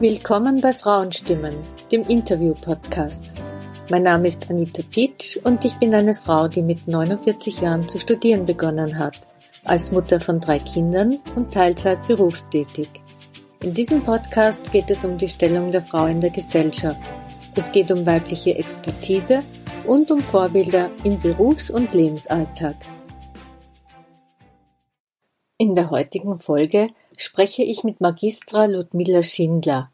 Willkommen bei Frauenstimmen, dem Interview-Podcast. Mein Name ist Anita Pitsch und ich bin eine Frau, die mit 49 Jahren zu studieren begonnen hat, als Mutter von drei Kindern und Teilzeit berufstätig. In diesem Podcast geht es um die Stellung der Frau in der Gesellschaft. Es geht um weibliche Expertise und um Vorbilder im Berufs- und Lebensalltag. In der heutigen Folge spreche ich mit Magistra Ludmilla Schindler.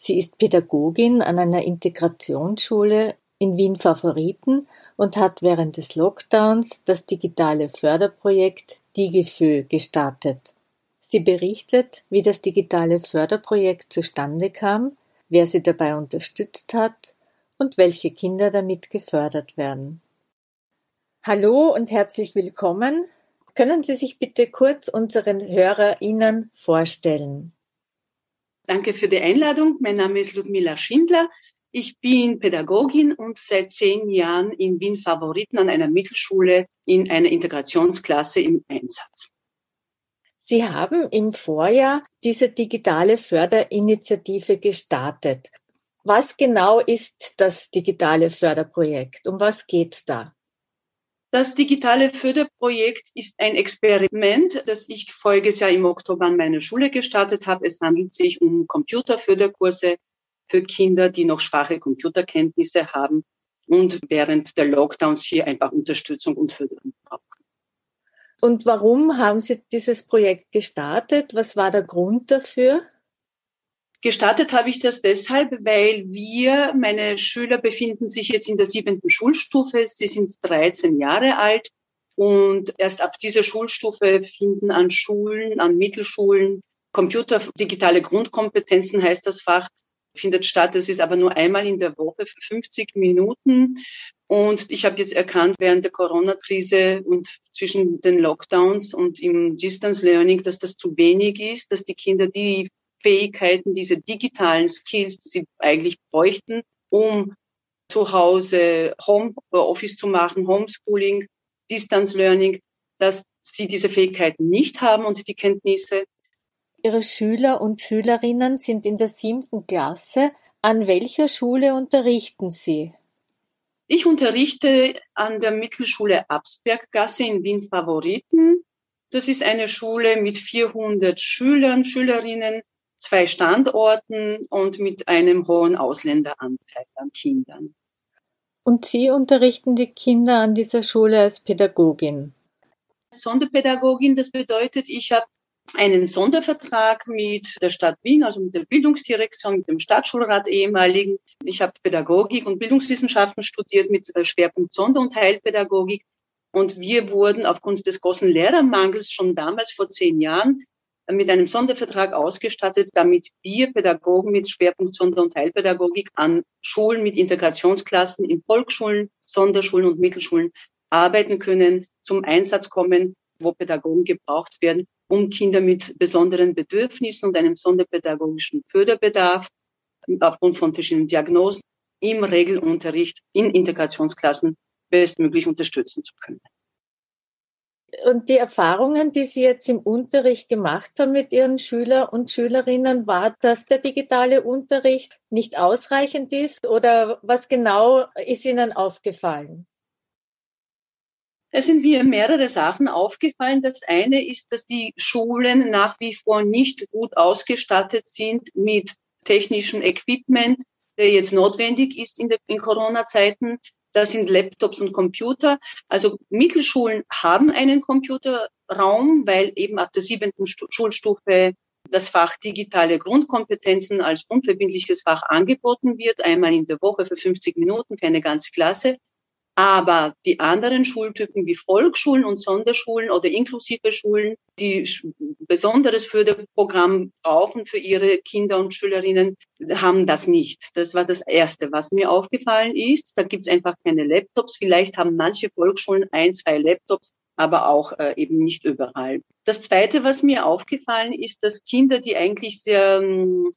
Sie ist Pädagogin an einer Integrationsschule in Wien Favoriten und hat während des Lockdowns das digitale Förderprojekt DigiFö gestartet. Sie berichtet, wie das digitale Förderprojekt zustande kam, wer sie dabei unterstützt hat und welche Kinder damit gefördert werden. Hallo und herzlich willkommen. Können Sie sich bitte kurz unseren HörerInnen vorstellen? Danke für die Einladung. Mein Name ist Ludmila Schindler. Ich bin Pädagogin und seit zehn Jahren in Wien Favoriten an einer Mittelschule in einer Integrationsklasse im Einsatz. Sie haben im Vorjahr diese digitale Förderinitiative gestartet. Was genau ist das digitale Förderprojekt? Um was geht's da? Das digitale Förderprojekt ist ein Experiment, das ich voriges Jahr im Oktober an meiner Schule gestartet habe. Es handelt sich um Computerförderkurse für Kinder, die noch schwache Computerkenntnisse haben und während der Lockdowns hier einfach Unterstützung und Förderung brauchen. Und warum haben Sie dieses Projekt gestartet? Was war der Grund dafür? Gestartet habe ich das deshalb, weil wir, meine Schüler befinden sich jetzt in der siebenten Schulstufe. Sie sind 13 Jahre alt und erst ab dieser Schulstufe finden an Schulen, an Mittelschulen Computer, digitale Grundkompetenzen heißt das Fach, findet statt. Das ist aber nur einmal in der Woche für 50 Minuten. Und ich habe jetzt erkannt während der Corona-Krise und zwischen den Lockdowns und im Distance Learning, dass das zu wenig ist, dass die Kinder die Fähigkeiten, diese digitalen Skills, die sie eigentlich bräuchten, um zu Hause Homeoffice zu machen, Homeschooling, Distance Learning, dass sie diese Fähigkeiten nicht haben und die Kenntnisse. Ihre Schüler und Schülerinnen sind in der siebten Klasse. An welcher Schule unterrichten Sie? Ich unterrichte an der Mittelschule Absberggasse in Wien Favoriten. Das ist eine Schule mit 400 Schülern, Schülerinnen zwei Standorten und mit einem hohen Ausländeranteil an Kindern. Und Sie unterrichten die Kinder an dieser Schule als Pädagogin? Sonderpädagogin, das bedeutet, ich habe einen Sondervertrag mit der Stadt Wien, also mit der Bildungsdirektion, mit dem Stadtschulrat ehemaligen. Ich habe Pädagogik und Bildungswissenschaften studiert mit äh, Schwerpunkt Sonder- und Heilpädagogik. Und wir wurden aufgrund des großen Lehrermangels schon damals vor zehn Jahren mit einem Sondervertrag ausgestattet, damit wir Pädagogen mit Schwerpunkt Sonder- und Teilpädagogik an Schulen mit Integrationsklassen in Volksschulen, Sonderschulen und Mittelschulen arbeiten können, zum Einsatz kommen, wo Pädagogen gebraucht werden, um Kinder mit besonderen Bedürfnissen und einem sonderpädagogischen Förderbedarf aufgrund von verschiedenen Diagnosen im Regelunterricht in Integrationsklassen bestmöglich unterstützen zu können. Und die Erfahrungen, die Sie jetzt im Unterricht gemacht haben mit Ihren Schüler und Schülerinnen, war, dass der digitale Unterricht nicht ausreichend ist oder was genau ist Ihnen aufgefallen? Es sind mir mehrere Sachen aufgefallen. Das eine ist, dass die Schulen nach wie vor nicht gut ausgestattet sind mit technischem Equipment, der jetzt notwendig ist in, in Corona-Zeiten. Das sind Laptops und Computer. Also Mittelschulen haben einen Computerraum, weil eben ab der siebenten Schulstufe das Fach digitale Grundkompetenzen als unverbindliches Fach angeboten wird, einmal in der Woche für 50 Minuten für eine ganze Klasse. Aber die anderen Schultypen wie Volksschulen und Sonderschulen oder inklusive Schulen, die besonderes Förderprogramm brauchen für ihre Kinder und Schülerinnen, haben das nicht. Das war das Erste, was mir aufgefallen ist. Da gibt es einfach keine Laptops. Vielleicht haben manche Volksschulen ein, zwei Laptops, aber auch äh, eben nicht überall. Das Zweite, was mir aufgefallen ist, dass Kinder, die eigentlich sehr ähm,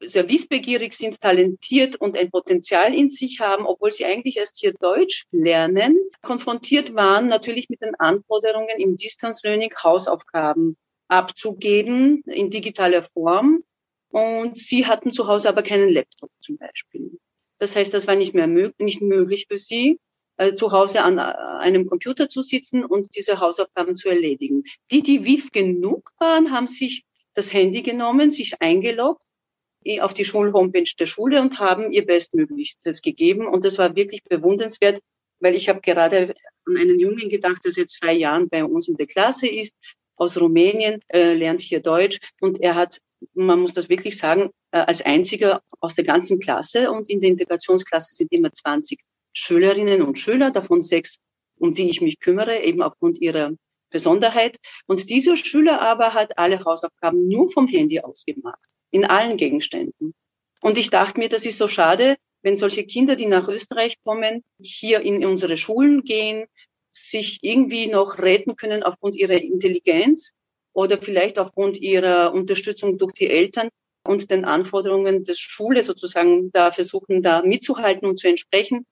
sehr wissbegierig sind, talentiert und ein Potenzial in sich haben, obwohl sie eigentlich erst hier Deutsch lernen, konfrontiert waren natürlich mit den Anforderungen im Distance Learning Hausaufgaben abzugeben in digitaler Form. und sie hatten zu Hause aber keinen Laptop zum Beispiel. Das heißt, das war nicht mehr möglich, nicht möglich für sie, also zu Hause an einem Computer zu sitzen und diese Hausaufgaben zu erledigen. Die, die WIF genug waren, haben sich das Handy genommen, sich eingeloggt auf die Schulhomepage der Schule und haben ihr Bestmöglichstes gegeben. Und das war wirklich bewundernswert, weil ich habe gerade an einen Jungen gedacht, der seit zwei Jahren bei uns in der Klasse ist, aus Rumänien, äh, lernt hier Deutsch und er hat, man muss das wirklich sagen, äh, als einziger aus der ganzen Klasse und in der Integrationsklasse sind immer 20 Schülerinnen und Schüler, davon sechs, um die ich mich kümmere, eben aufgrund ihrer Besonderheit. Und dieser Schüler aber hat alle Hausaufgaben nur vom Handy aus gemacht, in allen Gegenständen. Und ich dachte mir, das ist so schade, wenn solche Kinder, die nach Österreich kommen, hier in unsere Schulen gehen, sich irgendwie noch retten können aufgrund ihrer Intelligenz oder vielleicht aufgrund ihrer Unterstützung durch die Eltern und den Anforderungen des Schule sozusagen da versuchen, da mitzuhalten und zu entsprechen.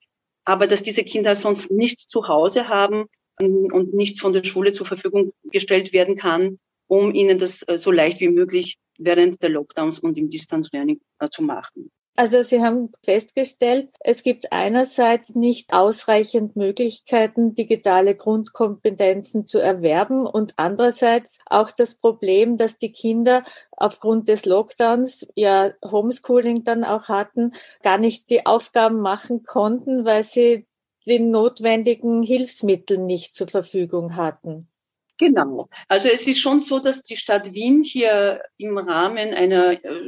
Aber dass diese Kinder sonst nichts zu Hause haben und nichts von der Schule zur Verfügung gestellt werden kann, um ihnen das äh, so leicht wie möglich während der Lockdowns und im Distance Learning äh, zu machen. Also Sie haben festgestellt, es gibt einerseits nicht ausreichend Möglichkeiten, digitale Grundkompetenzen zu erwerben und andererseits auch das Problem, dass die Kinder aufgrund des Lockdowns ja Homeschooling dann auch hatten, gar nicht die Aufgaben machen konnten, weil sie die notwendigen Hilfsmittel nicht zur Verfügung hatten. Genau. Also es ist schon so, dass die Stadt Wien hier im Rahmen einer äh,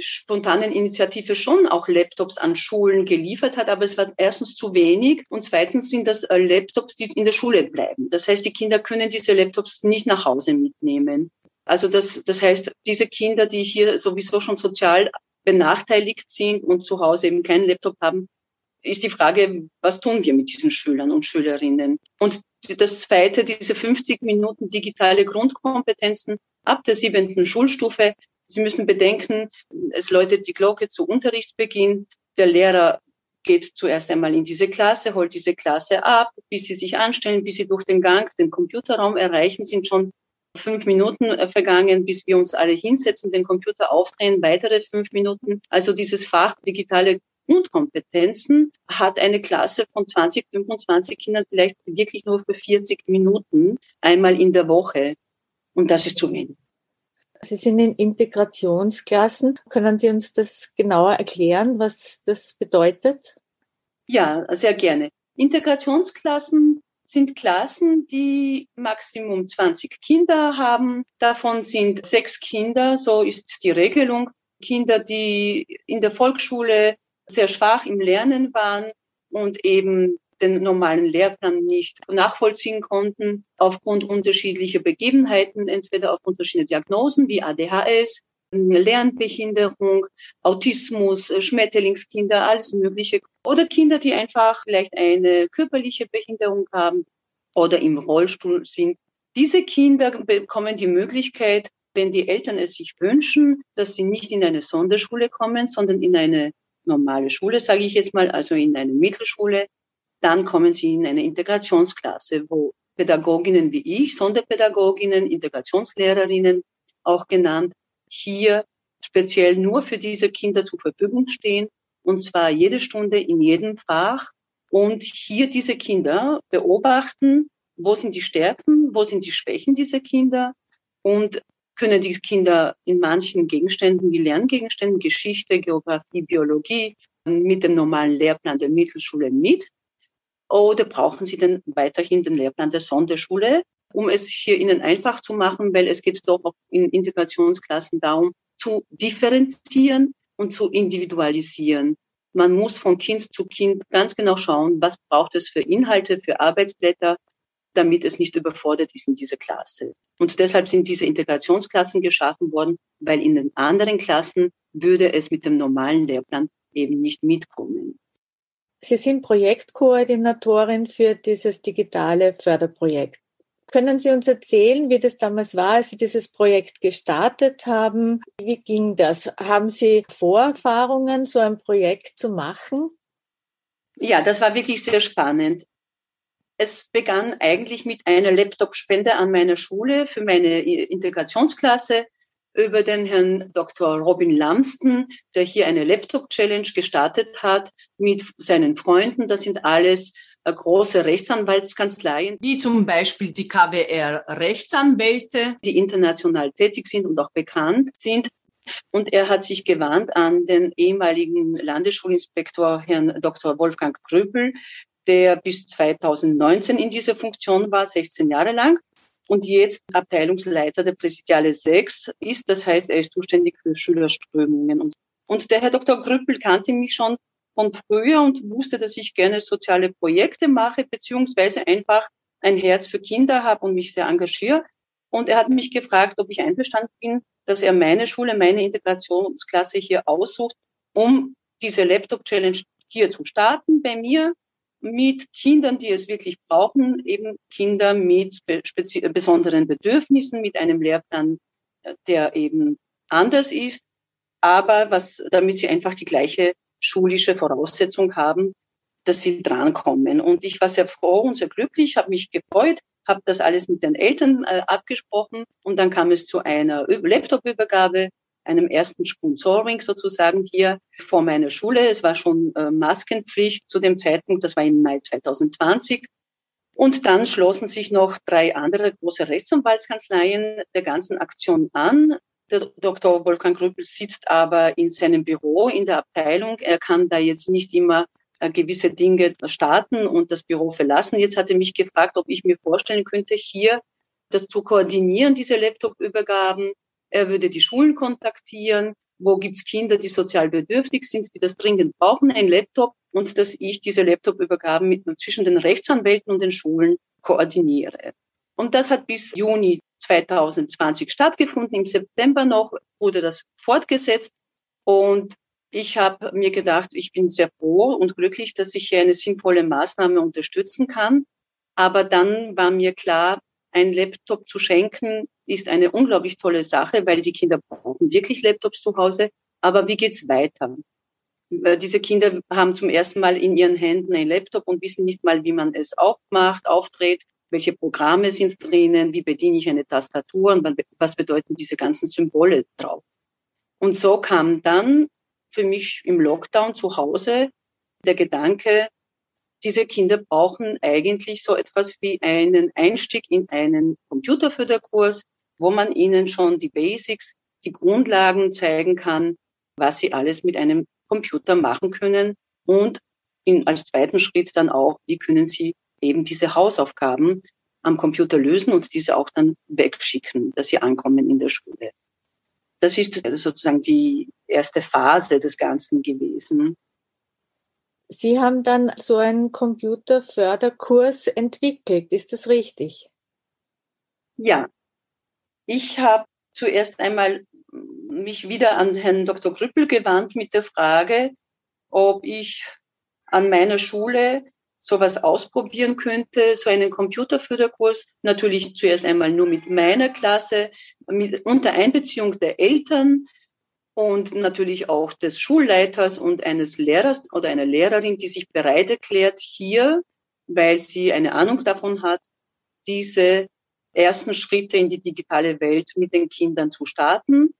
spontanen Initiative schon auch Laptops an Schulen geliefert hat, aber es war erstens zu wenig und zweitens sind das äh, Laptops, die in der Schule bleiben. Das heißt, die Kinder können diese Laptops nicht nach Hause mitnehmen. Also das, das heißt, diese Kinder, die hier sowieso schon sozial benachteiligt sind und zu Hause eben keinen Laptop haben, ist die Frage, was tun wir mit diesen Schülern und Schülerinnen? Und das Zweite, diese 50 Minuten digitale Grundkompetenzen ab der siebenten Schulstufe Sie müssen bedenken, es läutet die Glocke zu Unterrichtsbeginn. Der Lehrer geht zuerst einmal in diese Klasse, holt diese Klasse ab, bis sie sich anstellen, bis sie durch den Gang den Computerraum erreichen, sind schon fünf Minuten äh, vergangen, bis wir uns alle hinsetzen, den Computer aufdrehen, weitere fünf Minuten. Also dieses Fach digitale Grundkompetenzen hat eine Klasse von 20, 25 Kindern vielleicht wirklich nur für 40 Minuten einmal in der Woche. Und das ist zu wenig. Sie sind in Integrationsklassen. Können Sie uns das genauer erklären, was das bedeutet? Ja, sehr gerne. Integrationsklassen sind Klassen, die Maximum 20 Kinder haben. Davon sind sechs Kinder, so ist die Regelung. Kinder, die in der Volksschule sehr schwach im Lernen waren und eben den normalen Lehrplan nicht nachvollziehen konnten, aufgrund unterschiedlicher Begebenheiten, entweder aufgrund verschiedener Diagnosen wie ADHS, Lernbehinderung, Autismus, Schmetterlingskinder, alles Mögliche. Oder Kinder, die einfach vielleicht eine körperliche Behinderung haben oder im Rollstuhl sind. Diese Kinder bekommen die Möglichkeit, wenn die Eltern es sich wünschen, dass sie nicht in eine Sonderschule kommen, sondern in eine normale Schule, sage ich jetzt mal, also in eine Mittelschule, dann kommen sie in eine Integrationsklasse, wo Pädagoginnen wie ich, Sonderpädagoginnen, Integrationslehrerinnen auch genannt, hier speziell nur für diese Kinder zur Verfügung stehen, und zwar jede Stunde in jedem Fach. Und hier diese Kinder beobachten, wo sind die Stärken, wo sind die Schwächen dieser Kinder. Und können die Kinder in manchen Gegenständen wie Lerngegenständen, Geschichte, Geografie, Biologie mit dem normalen Lehrplan der Mittelschule mit oder brauchen Sie denn weiterhin den Lehrplan der Sonderschule, um es hier Ihnen einfach zu machen, weil es geht doch auch in Integrationsklassen darum, zu differenzieren und zu individualisieren. Man muss von Kind zu Kind ganz genau schauen, was braucht es für Inhalte, für Arbeitsblätter, damit es nicht überfordert ist in dieser Klasse. Und deshalb sind diese Integrationsklassen geschaffen worden, weil in den anderen Klassen würde es mit dem normalen Lehrplan eben nicht mitkommen. Sie sind Projektkoordinatorin für dieses digitale Förderprojekt. Können Sie uns erzählen, wie das damals war, als Sie dieses Projekt gestartet haben? Wie ging das? Haben Sie Vorerfahrungen, so ein Projekt zu machen? Ja, das war wirklich sehr spannend. Es begann eigentlich mit einer Laptop-Spende an meiner Schule für meine Integrationsklasse. über den Herrn Dr. Robin Lamston, der hier eine Laptop-Challenge gestartet hat mit seinen Freunden. Das sind alles äh, große Rechtsanwaltskanzleien, wie zum Beispiel die KWR Rechtsanwälte, die international tätig sind und auch bekannt sind. Und er hat sich gewandt an den ehemaligen Landesschulinspektor Herrn Dr. Wolfgang Krüppel, der bis 2019 in dieser Funktion war, 16 Jahre lang und jetzt Abteilungsleiter der Präsidiale 6 ist. Das heißt, er ist zuständig für Schülerströmungen. Und, und der Herr Dr. Grüppel kannte mich schon von früher und wusste, dass ich gerne soziale Projekte mache, beziehungsweise einfach ein Herz für Kinder habe und mich sehr engagiere. Und er hat mich gefragt, ob ich einverstanden bin, dass er meine Schule, meine Integrationsklasse hier aussucht, um diese Laptop-Challenge hier zu starten bei mir mit Kindern, die es wirklich brauchen, eben Kinder mit besonderen Bedürfnissen, mit einem Lehrplan, äh, der eben anders ist, aber was, damit sie einfach die gleiche schulische Voraussetzung haben, dass sie drankommen. Und ich war sehr froh und sehr glücklich, habe mich gefreut, habe das alles mit den Eltern äh, abgesprochen und dann kam es zu einer Laptop-Übergabe einem ersten Sponsoring sozusagen hier vor meiner Schule. Es war schon äh, Maskenpflicht zu dem Zeitpunkt, das war im Mai 2020. Und dann schlossen sich noch drei andere große Rechtsanwaltskanzleien der ganzen Aktion an. Der Dr. Wolfgang Grüppel sitzt aber in seinem Büro in der Abteilung. Er kann da jetzt nicht immer äh, gewisse Dinge starten und das Büro verlassen. Jetzt hat er mich gefragt, ob ich mir vorstellen könnte, hier das zu koordinieren, diese Laptop-Übergaben er würde die Schulen kontaktieren. Wo gibt's Kinder, die sozial bedürftig sind, die das dringend brauchen, ein Laptop und dass ich diese Laptop-Übergaben mit, zwischen den Rechtsanwälten und den Schulen koordiniere. Und das hat bis Juni 2020 stattgefunden. Im September noch wurde das fortgesetzt. Und ich habe mir gedacht, ich bin sehr froh und glücklich, dass ich hier eine sinnvolle Maßnahme unterstützen kann. Aber dann war mir klar, ein Laptop zu schenken, ist eine unglaublich tolle Sache, weil die Kinder brauchen wirklich Laptops zu Hause. Aber wie geht's weiter? Diese Kinder haben zum ersten Mal in ihren Händen ein Laptop und wissen nicht mal, wie man es aufmacht, aufdreht, welche Programme sind drinnen, wie bediene ich eine Tastatur und was bedeuten diese ganzen Symbole drauf. Und so kam dann für mich im Lockdown zu Hause der Gedanke, diese Kinder brauchen eigentlich so etwas wie einen Einstieg in einen Computerförderkurs, wo man ihnen schon die Basics, die Grundlagen zeigen kann, was sie alles mit einem Computer machen können und in, als zweiten Schritt dann auch, wie können sie eben diese Hausaufgaben am Computer lösen und diese auch dann wegschicken, dass sie ankommen in der Schule. Das ist sozusagen die erste Phase des Ganzen gewesen. Sie haben dann so einen Computerförderkurs entwickelt, ist das richtig? Ja, ich habe zuerst einmal mich wieder an Herrn Dr. Grüppel gewandt mit der Frage, ob ich an meiner Schule sowas ausprobieren könnte, so einen Computerförderkurs, natürlich zuerst einmal nur mit meiner Klasse, mit, unter Einbeziehung der Eltern, und natürlich auch des Schulleiters und eines Lehrers oder einer Lehrerin, die sich bereit erklärt, hier, weil sie eine Ahnung davon hat, diese ersten Schritte in die digitale Welt mit den Kindern zu starten.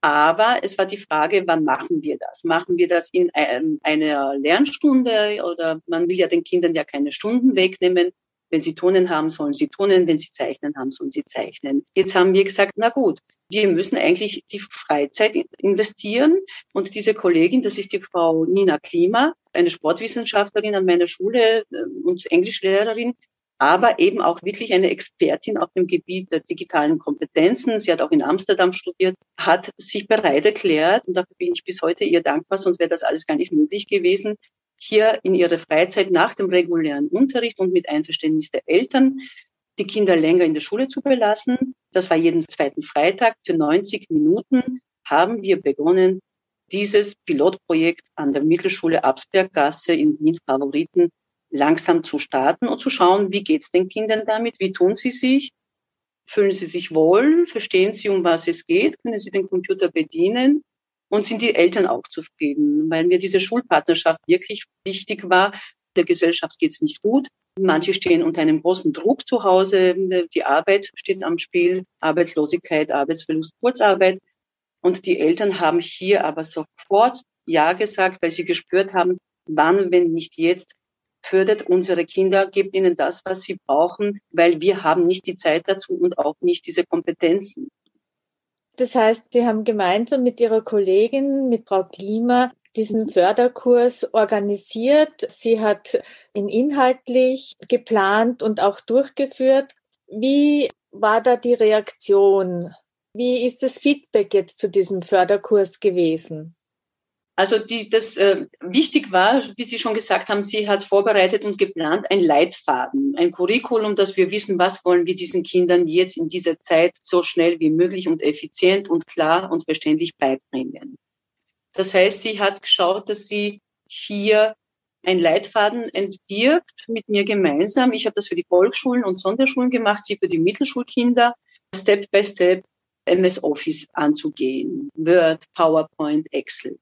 Aber es war die Frage, wann machen wir das? Machen wir das in einer Lernstunde oder man will ja den Kindern ja keine Stunden wegnehmen. Wenn sie Tonen haben, sollen sie Tonen. Wenn sie zeichnen haben, sollen sie zeichnen. Jetzt haben wir gesagt, na gut, wir müssen eigentlich die Freizeit investieren. Und diese Kollegin, das ist die Frau Nina Klima, eine Sportwissenschaftlerin an meiner Schule äh, und Englischlehrerin, aber eben auch wirklich eine Expertin auf dem Gebiet der digitalen Kompetenzen. Sie hat auch in Amsterdam studiert, hat sich bereit erklärt, und dafür bin ich bis heute ihr dankbar, sonst wäre das alles gar nicht möglich gewesen, hier in ihrer Freizeit nach dem regulären Unterricht und mit Einverständnis der Eltern die Kinder länger in der Schule zu belassen. Das war jeden zweiten Freitag für 90 Minuten haben wir begonnen, dieses Pilotprojekt an der Mittelschule Absberggasse in Wien Favoriten langsam zu starten und zu schauen, wie geht's den Kindern damit, wie tun sie sich, fühlen sie sich wohl, verstehen sie, um was es geht, können sie den Computer bedienen und sind die Eltern auch zufrieden, weil mir diese Schulpartnerschaft wirklich wichtig war. Der Gesellschaft geht's nicht gut Manche stehen unter einem großen Druck zu Hause. Die Arbeit steht am Spiel. Arbeitslosigkeit, Arbeitsverlust, Kurzarbeit. Und die Eltern haben hier aber sofort Ja gesagt, weil sie gespürt haben, wann, wenn nicht jetzt, fördert unsere Kinder, gebt ihnen das, was sie brauchen, weil wir haben nicht die Zeit dazu und auch nicht diese Kompetenzen. Das heißt, Sie haben gemeinsam mit Ihrer Kollegin, mit Frau Klima, diesen Förderkurs organisiert. Sie hat ihn inhaltlich geplant und auch durchgeführt. Wie war da die Reaktion? Wie ist das Feedback jetzt zu diesem Förderkurs gewesen? Also die, das äh, wichtig war, wie Sie schon gesagt haben, sie hat vorbereitet und geplant, ein Leitfaden, ein Curriculum, dass wir wissen, was wollen wir diesen Kindern jetzt in dieser Zeit so schnell wie möglich und effizient und klar und verständlich beibringen. Das heißt, sie hat geschaut, dass sie hier ein Leitfaden entwirft mit mir gemeinsam. Ich habe das für die Volksschulen und Sonderschulen gemacht, sie für die Mittelschulkinder, Step by Step MS Office anzugehen, Word, PowerPoint, Excel.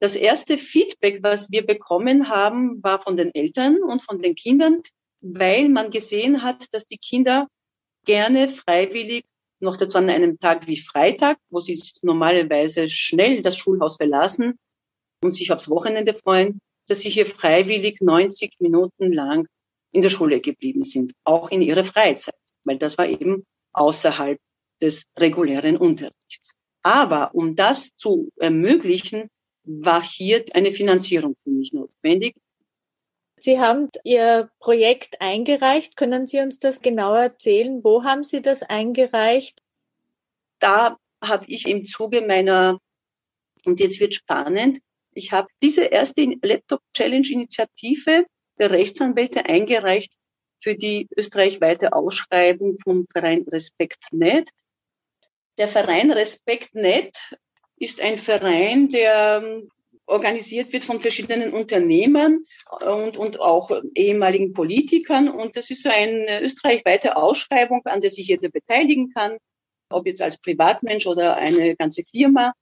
Das erste Feedback, was wir bekommen haben, war von den Eltern und von den Kindern, weil man gesehen hat, dass die Kinder gerne freiwillig noch dazu an einem Tag wie Freitag, wo sie normalerweise schnell das Schulhaus verlassen und sich aufs Wochenende freuen, dass sie hier freiwillig 90 Minuten lang in der Schule geblieben sind, auch in ihrer Freizeit, weil das war eben außerhalb des regulären Unterrichts. Aber um das zu ermöglichen, war hier eine Finanzierung für mich notwendig. Sie haben Ihr Projekt eingereicht. Können Sie uns das genauer erzählen? Wo haben Sie das eingereicht? Da habe ich im Zuge meiner, und jetzt wird spannend, ich habe diese erste Laptop Challenge Initiative der Rechtsanwälte eingereicht für die österreichweite Ausschreibung vom Verein RespektNet. Der Verein RespektNet ist ein Verein, der ähm, organisiert wird von verschiedenen Unternehmern und, und auch ehemaligen Politikern. Und das ist so eine österreichweite Ausschreibung, an der sich jeder beteiligen kann, ob jetzt als Privatmensch oder eine ganze Firma.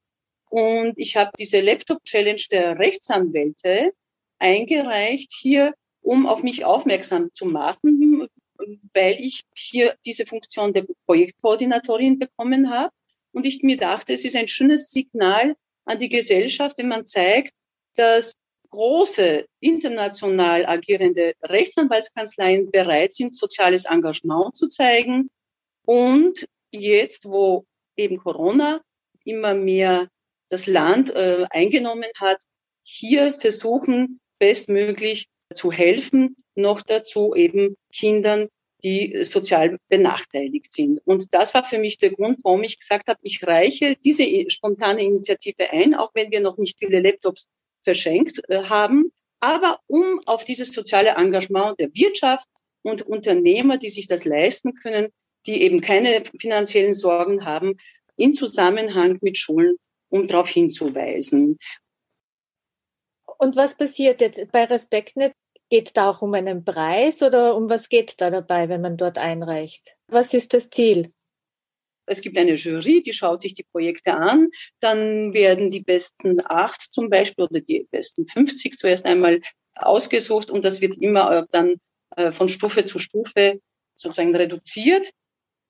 Und ich habe diese Laptop-Challenge der Rechtsanwälte eingereicht hier, um auf mich aufmerksam zu machen, weil ich hier diese Funktion der Projektkoordinatorin bekommen habe. Und ich mir dachte, es ist ein schönes Signal an die Gesellschaft, wenn man zeigt, dass große international agierende Rechtsanwaltskanzleien bereit sind, soziales Engagement zu zeigen. Und jetzt, wo eben Corona immer mehr das Land äh, eingenommen hat, hier versuchen, bestmöglich zu helfen, noch dazu eben Kindern die sozial benachteiligt sind. Und das war für mich der Grund, warum ich gesagt habe, ich reiche diese spontane Initiative ein, auch wenn wir noch nicht viele Laptops verschenkt äh, haben, aber um auf dieses soziale Engagement der Wirtschaft und Unternehmer, die sich das leisten können, die eben keine finanziellen Sorgen haben, in Zusammenhang mit Schulen, um darauf hinzuweisen. Und was passiert jetzt bei RespektNet? Geht es da auch um einen Preis oder um was geht es da dabei, wenn man dort einreicht? Was ist das Ziel? Es gibt eine Jury, die schaut sich die Projekte an. Dann werden die besten acht zum Beispiel oder die besten 50 zuerst einmal ausgesucht und das wird immer äh, dann äh, von Stufe zu Stufe sozusagen reduziert.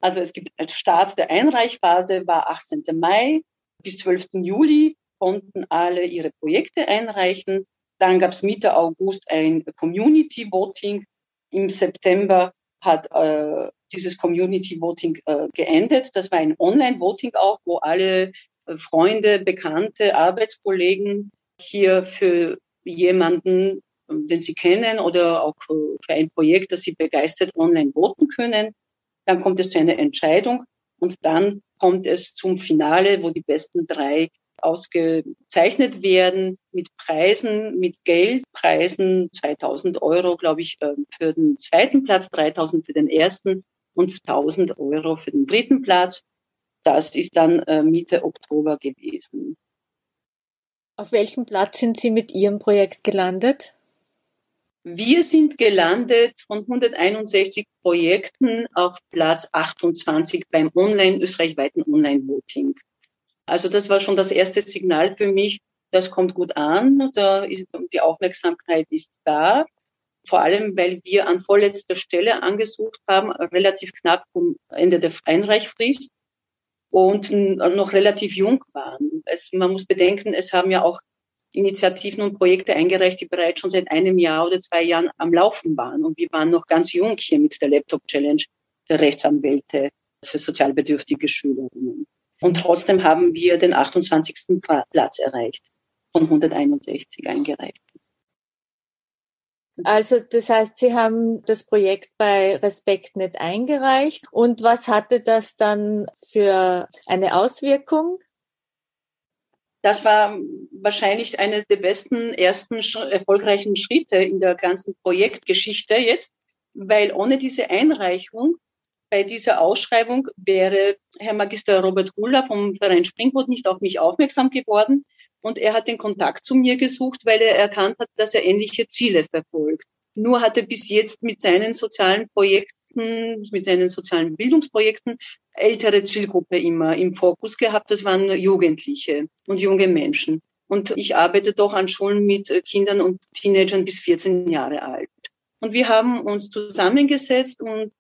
Also es gibt als Start der Einreichphase war 18. Mai bis 12. Juli konnten alle ihre Projekte einreichen. Dann gab es Mitte August ein Community Voting. Im September hat äh, dieses Community Voting äh, geendet. Das war ein Online-Voting auch, wo alle äh, Freunde, Bekannte, Arbeitskollegen hier für jemanden, den sie kennen oder auch für ein Projekt, das sie begeistert online voten können. Dann kommt es zu einer Entscheidung und dann kommt es zum Finale, wo die besten drei ausgezeichnet werden mit Preisen, mit Geldpreisen, 2000 Euro, glaube ich, ähm, für den zweiten Platz, 3000 für den ersten und 1000 Euro für den dritten Platz. Das ist dann äh, Mitte Oktober gewesen. Auf welchem Platz sind Sie mit Ihrem Projekt gelandet? Wir sind gelandet von 161 Projekten auf Platz 28 beim online, österreichweiten Online-Voting. Also das war schon das erste Signal für mich, das kommt gut an, da ist, die Aufmerksamkeit ist da. vor allem weil wir an vorletzter Stelle angesucht haben, relativ knapp vom Ende der Einreichfrist und noch relativ jung waren. Es, man muss bedenken, es haben ja auch Initiativen und Projekte eingereicht, die bereits schon seit einem Jahr oder zwei Jahren am Laufen waren. Und wir waren noch ganz jung hier mit der Laptop Challenge der Rechtsanwälte für sozialbedürftige Schülerinnen. Und trotzdem haben wir den 28. Platz erreicht von 161 eingereicht. Also das heißt, Sie haben das Projekt bei RespektNet eingereicht. Und was hatte das dann für eine Auswirkung? Das war wahrscheinlich eines der besten ersten erfolgreichen Schritte in der ganzen Projektgeschichte jetzt, weil ohne diese Einreichung bei dieser Ausschreibung wäre Herr Magister Robert Guller vom Verein Springboot nicht auf mich aufmerksam geworden. Und er hat den Kontakt zu mir gesucht, weil er erkannt hat, dass er ähnliche Ziele verfolgt. Nur hat er bis jetzt mit seinen sozialen Projekten, mit seinen sozialen Bildungsprojekten ältere Zielgruppe immer im Fokus gehabt. Das waren Jugendliche und junge Menschen. Und ich arbeite doch an Schulen mit Kindern und Teenagern bis 14 Jahre alt. Und wir haben uns zusammengesetzt und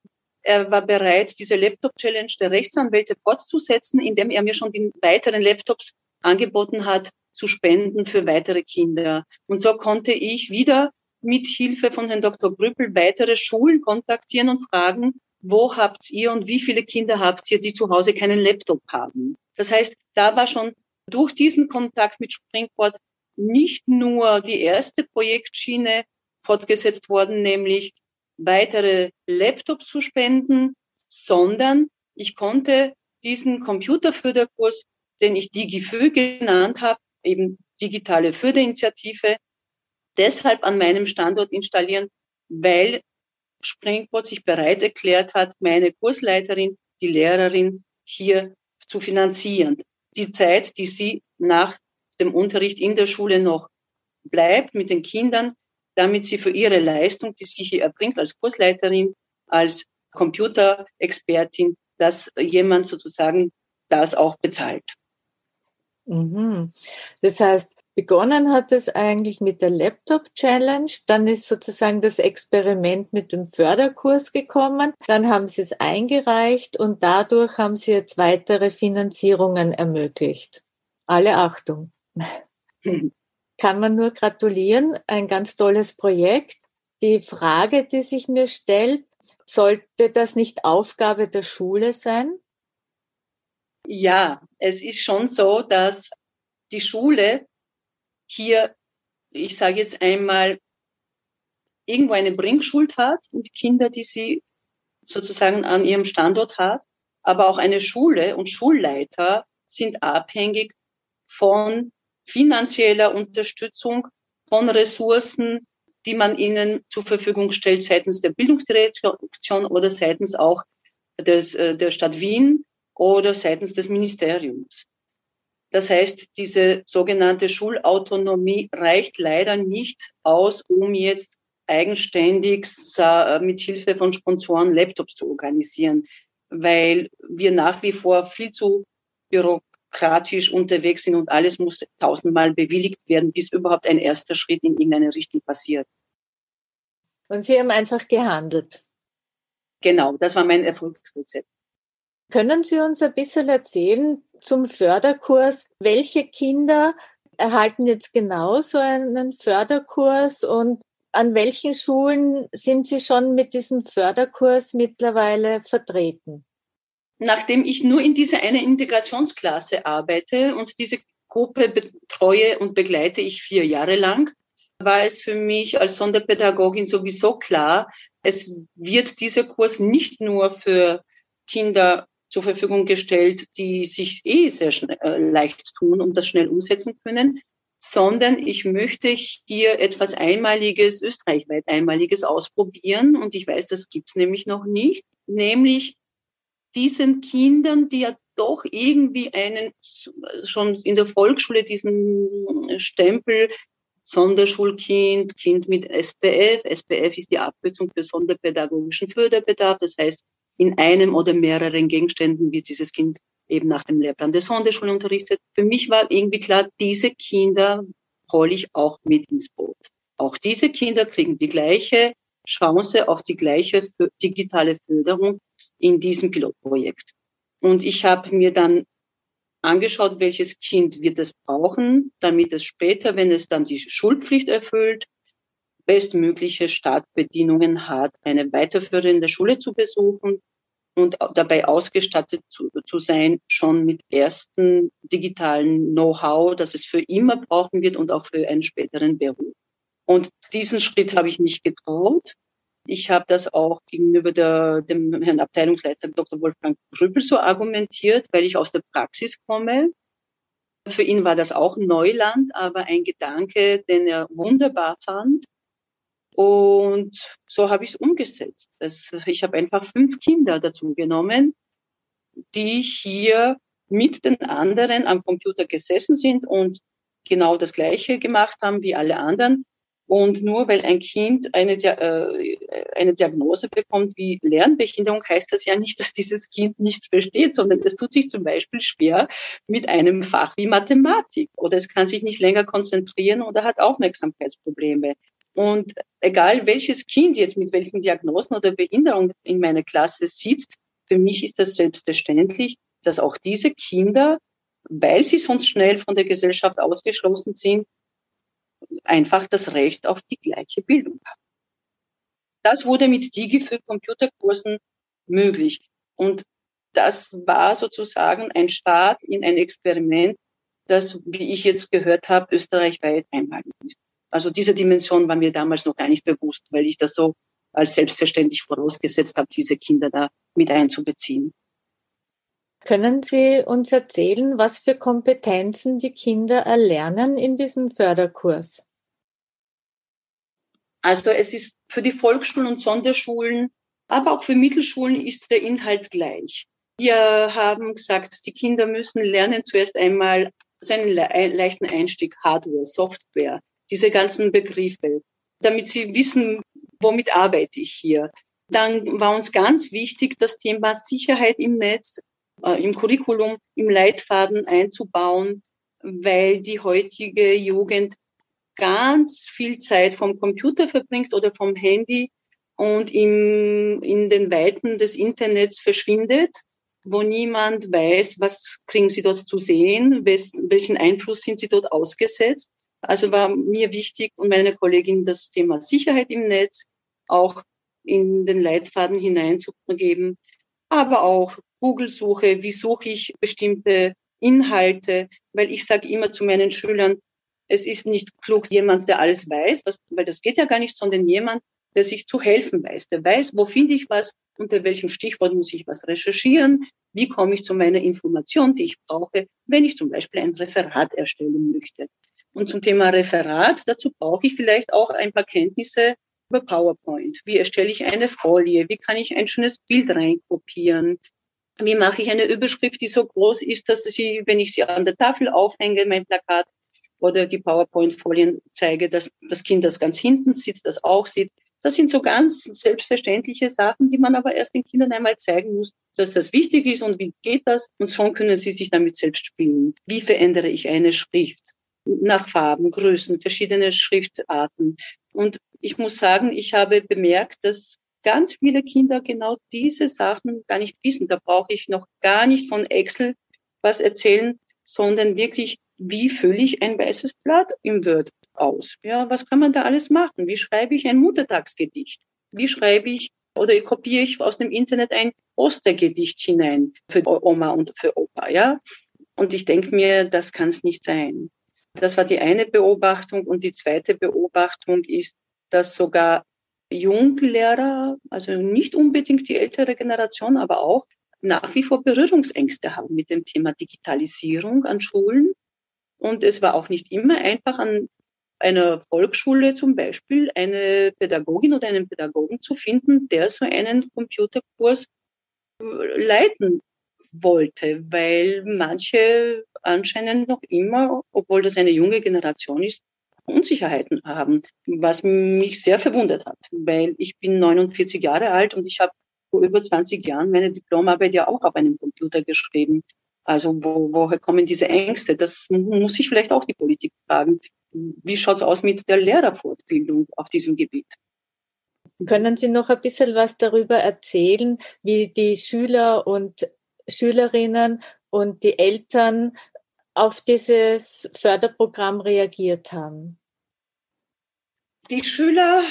er war bereit, diese Laptop-Challenge der Rechtsanwälte fortzusetzen, indem er mir schon die weiteren Laptops angeboten hat, zu spenden für weitere Kinder. Und so konnte ich wieder mit Hilfe von Herrn Dr. Grüppel weitere Schulen kontaktieren und fragen, wo habt ihr und wie viele Kinder habt ihr, die zu Hause keinen Laptop haben? Das heißt, da war schon durch diesen Kontakt mit Springboard nicht nur die erste Projektschiene fortgesetzt worden, nämlich weitere Laptops zu spenden, sondern ich konnte diesen Computerförderkurs, den ich DigiFö genannt habe, eben digitale Förderinitiative, deshalb an meinem Standort installieren, weil Springboard sich bereit erklärt hat, meine Kursleiterin, die Lehrerin hier zu finanzieren. Die Zeit, die sie nach dem Unterricht in der Schule noch bleibt mit den Kindern, damit sie für ihre Leistung, die sie hier erbringt als Kursleiterin, als Computerexpertin, dass jemand sozusagen das auch bezahlt. Mhm. Das heißt, begonnen hat es eigentlich mit der Laptop Challenge, dann ist sozusagen das Experiment mit dem Förderkurs gekommen, dann haben Sie es eingereicht und dadurch haben Sie jetzt weitere Finanzierungen ermöglicht. Alle Achtung. Kann man nur gratulieren, ein ganz tolles Projekt. Die Frage, die sich mir stellt, sollte das nicht Aufgabe der Schule sein? Ja, es ist schon so, dass die Schule hier, ich sage jetzt einmal, irgendwo eine Bringschuld hat und Kinder, die sie sozusagen an ihrem Standort hat, aber auch eine Schule und Schulleiter sind abhängig von finanzieller Unterstützung, von Ressourcen, die man ihnen zur Verfügung stellt seitens der Bildungsdirektion oder seitens auch des, äh, der Stadt Wien oder seitens des Ministeriums. Das heißt, diese sogenannte Schulautonomie reicht leider nicht aus, um jetzt eigenständig mit Hilfe von Sponsoren Laptops zu organisieren, weil wir nach wie vor viel zu bürokratisch unterwegs sind und alles muss tausendmal bewilligt werden, bis überhaupt ein erster Schritt in irgendeine Richtung passiert. Und Sie haben einfach gehandelt. Genau, das war mein Erfolgsrezept. Können Sie uns ein bisschen erzählen zum Förderkurs? Welche Kinder erhalten jetzt genau so einen Förderkurs und an welchen Schulen sind Sie schon mit diesem Förderkurs mittlerweile vertreten? Nachdem ich nur in dieser eine Integrationsklasse arbeite und diese Gruppe betreue und begleite ich vier Jahre lang, war es für mich als Sonderpädagogin sowieso klar, es wird dieser Kurs nicht nur für Kinder zur Verfügung gestellt, die sich eh sehr schnell, äh, leicht tun und das schnell umsetzen können, sondern ich möchte hier etwas Einmaliges, österreichweit Einmaliges ausprobieren. Und ich weiß, das gibt's nämlich noch nicht, nämlich diesen Kindern, die ja doch irgendwie einen schon in der Volksschule diesen Stempel Sonderschulkind, Kind mit SPF. SPF ist die Abkürzung für sonderpädagogischen Förderbedarf. Das heißt, in einem oder mehreren Gegenständen wird dieses Kind eben nach dem Lehrplan der Sonderschule unterrichtet. Für mich war irgendwie klar, diese Kinder hole ich auch mit ins Boot. Auch diese Kinder kriegen die gleiche Chance auf die gleiche digitale Förderung in diesem Pilotprojekt. Und ich habe mir dann angeschaut, welches Kind wird es brauchen, damit es später, wenn es dann die Schulpflicht erfüllt, bestmögliche Startbedingungen hat, eine weiterführende Schule zu besuchen und dabei ausgestattet zu, zu sein, schon mit ersten digitalen Know-how, das es für immer brauchen wird und auch für einen späteren Beruf. Und diesen Schritt habe ich mich getraut. Ich habe das auch gegenüber der, dem Herrn Abteilungsleiter Dr. Wolfgang Grübel so argumentiert, weil ich aus der Praxis komme. Für ihn war das auch Neuland, aber ein Gedanke, den er wunderbar fand. Und so habe ich es umgesetzt. Das, ich habe einfach fünf Kinder dazu genommen, die hier mit den anderen am Computer gesessen sind und genau das Gleiche gemacht haben wie alle anderen. Und nur weil ein Kind eine, äh, eine Diagnose bekommt wie Lernbehinderung, heißt das ja nicht, dass dieses Kind nichts versteht, sondern es tut sich zum Beispiel schwer mit einem Fach wie Mathematik oder es kann sich nicht länger konzentrieren oder hat Aufmerksamkeitsprobleme. Und egal welches Kind jetzt mit welchen Diagnosen oder Behinderungen in meiner Klasse sitzt, für mich ist das selbstverständlich, dass auch diese Kinder, weil sie sonst schnell von der Gesellschaft ausgeschlossen sind, einfach das Recht auf die gleiche Bildung haben. Das wurde mit Digi für Computerkursen möglich. Und das war sozusagen ein Start in ein Experiment, das, wie ich jetzt gehört habe, österreichweit einmalig ist. Also diese Dimension war mir damals noch gar nicht bewusst, weil ich das so als selbstverständlich vorausgesetzt habe, diese Kinder da mit einzubeziehen. Können Sie uns erzählen, was für Kompetenzen die Kinder erlernen in diesem Förderkurs? Also es ist für die Volksschulen und Sonderschulen, aber auch für Mittelschulen ist der Inhalt gleich. Wir haben gesagt, die Kinder müssen lernen zuerst einmal so einen leichten Einstieg Hardware, Software, diese ganzen Begriffe, damit sie wissen, womit arbeite ich hier. Dann war uns ganz wichtig, das Thema Sicherheit im Netz, äh, im Curriculum, im Leitfaden einzubauen, weil die heutige Jugend ganz viel Zeit vom Computer verbringt oder vom Handy und im, in den Weiten des Internets verschwindet, wo niemand weiß, was kriegen sie dort zu sehen, welchen Einfluss sind sie dort ausgesetzt. Also war mir wichtig und meine Kollegin das Thema Sicherheit im Netz auch in den Leitfaden hineinzugeben, aber auch Google-Suche, wie suche ich bestimmte Inhalte, weil ich sage immer zu meinen Schülern, es ist nicht klug, jemand, der alles weiß, was, weil das geht ja gar nicht, sondern jemand, der sich zu helfen weiß, der weiß, wo finde ich was, unter welchem Stichwort muss ich was recherchieren, wie komme ich zu meiner Information, die ich brauche, wenn ich zum Beispiel ein Referat erstellen möchte. Und zum Thema Referat, dazu brauche ich vielleicht auch ein paar Kenntnisse über PowerPoint. Wie erstelle ich eine Folie? Wie kann ich ein schönes Bild reinkopieren? Wie mache ich eine Überschrift, die so groß ist, dass sie, wenn ich sie an der Tafel aufhänge, mein Plakat oder die PowerPoint-Folien zeige, dass das Kind, das ganz hinten sitzt, das auch sieht. Das sind so ganz selbstverständliche Sachen, die man aber erst den Kindern einmal zeigen muss, dass das wichtig ist und wie geht das. Und schon können sie sich damit selbst spielen. Wie verändere ich eine Schrift? nach Farben, Größen, verschiedene Schriftarten. Und ich muss sagen, ich habe bemerkt, dass ganz viele Kinder genau diese Sachen gar nicht wissen. Da brauche ich noch gar nicht von Excel was erzählen, sondern wirklich, wie fülle ich ein weißes Blatt im Word aus? Ja, was kann man da alles machen? Wie schreibe ich ein Muttertagsgedicht? Wie schreibe ich oder kopiere ich aus dem Internet ein Ostergedicht hinein für Oma und für Opa? Ja, und ich denke mir, das kann es nicht sein. Das war die eine Beobachtung. Und die zweite Beobachtung ist, dass sogar Junglehrer, also nicht unbedingt die ältere Generation, aber auch nach wie vor Berührungsängste haben mit dem Thema Digitalisierung an Schulen. Und es war auch nicht immer einfach an einer Volksschule zum Beispiel eine Pädagogin oder einen Pädagogen zu finden, der so einen Computerkurs leiten wollte, weil manche anscheinend noch immer, obwohl das eine junge Generation ist, Unsicherheiten haben, was mich sehr verwundert hat, weil ich bin 49 Jahre alt und ich habe vor über 20 Jahren meine Diplomarbeit ja auch auf einem Computer geschrieben. Also wo, woher kommen diese Ängste? Das muss ich vielleicht auch die Politik fragen. wie schaut's aus mit der Lehrerfortbildung auf diesem Gebiet? Können Sie noch ein bisschen was darüber erzählen, wie die Schüler und Schülerinnen und die Eltern auf dieses Förderprogramm reagiert haben? Die Schüler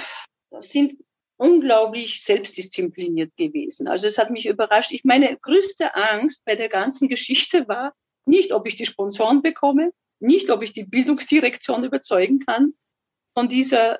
sind unglaublich selbstdiszipliniert gewesen. Also es hat mich überrascht. Ich meine größte Angst bei der ganzen Geschichte war nicht, ob ich die Sponsoren bekomme, nicht, ob ich die Bildungsdirektion überzeugen kann von dieser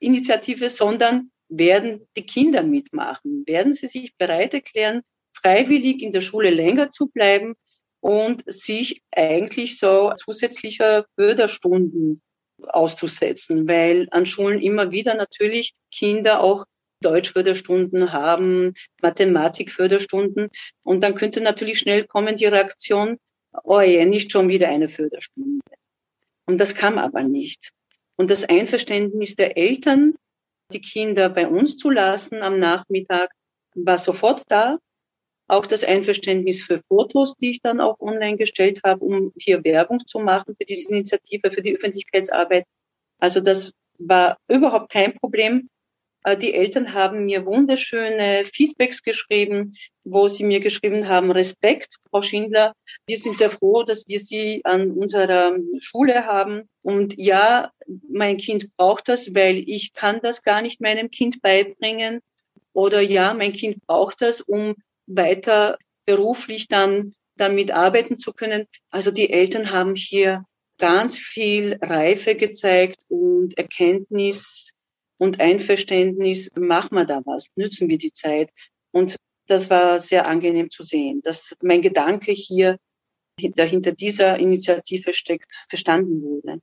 Initiative, sondern werden die Kinder mitmachen? Werden sie sich bereit erklären, freiwillig in der Schule länger zu bleiben und sich eigentlich so zusätzlicher Förderstunden auszusetzen, weil an Schulen immer wieder natürlich Kinder auch Deutschförderstunden haben, Mathematikförderstunden und dann könnte natürlich schnell kommen die Reaktion, oh je, nicht schon wieder eine Förderstunde. Und das kam aber nicht. Und das Einverständnis der Eltern, die Kinder bei uns zu lassen am Nachmittag, war sofort da auch das Einverständnis für Fotos, die ich dann auch online gestellt habe, um hier Werbung zu machen für diese Initiative, für die Öffentlichkeitsarbeit. Also das war überhaupt kein Problem. Äh, die Eltern haben mir wunderschöne Feedbacks geschrieben, wo sie mir geschrieben haben, Respekt, Frau Schindler. Wir sind sehr froh, dass wir Sie an unserer Schule haben. Und ja, mein Kind braucht das, weil ich kann das gar nicht meinem Kind beibringen. Oder ja, mein Kind braucht das, um weiter beruflich dann damit arbeiten zu können. Also die Eltern haben hier ganz viel Reife gezeigt und Erkenntnis und Einverständnis. Machen wir da was? Nützen wir die Zeit? Und das war sehr angenehm zu sehen, dass mein Gedanke hier hinter, hinter dieser Initiative steckt, verstanden wurde.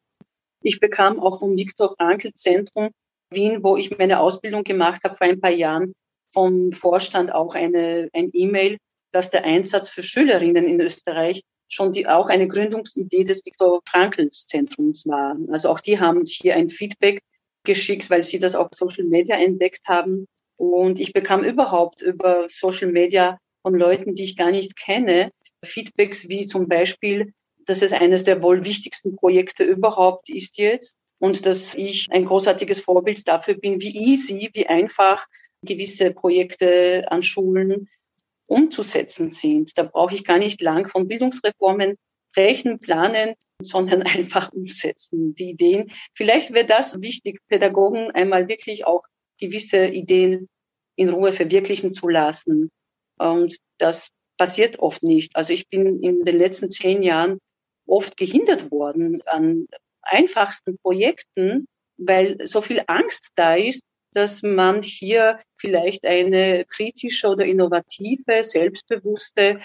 Ich bekam auch vom Viktor Frankl Zentrum Wien, wo ich meine Ausbildung gemacht habe vor ein paar Jahren, vom Vorstand auch eine, ein E-Mail, dass der Einsatz für Schülerinnen in Österreich schon die, auch eine Gründungsidee des Viktor Frankl Zentrums war. Also auch die haben hier ein Feedback geschickt, weil sie das auf Social Media entdeckt haben. Und ich bekam überhaupt über Social Media von Leuten, die ich gar nicht kenne, Feedbacks wie zum Beispiel, dass es eines der wohl wichtigsten Projekte überhaupt ist jetzt und dass ich ein großartiges Vorbild dafür bin, wie easy, wie einfach gewisse Projekte an Schulen umzusetzen sind. Da brauche ich gar nicht lang von Bildungsreformen sprechen, planen, sondern einfach umsetzen. Die Ideen. Vielleicht wäre das wichtig, Pädagogen einmal wirklich auch gewisse Ideen in Ruhe verwirklichen zu lassen. Und das passiert oft nicht. Also ich bin in den letzten zehn Jahren oft gehindert worden an einfachsten Projekten, weil so viel Angst da ist, dass man hier vielleicht eine kritische oder innovative, selbstbewusste,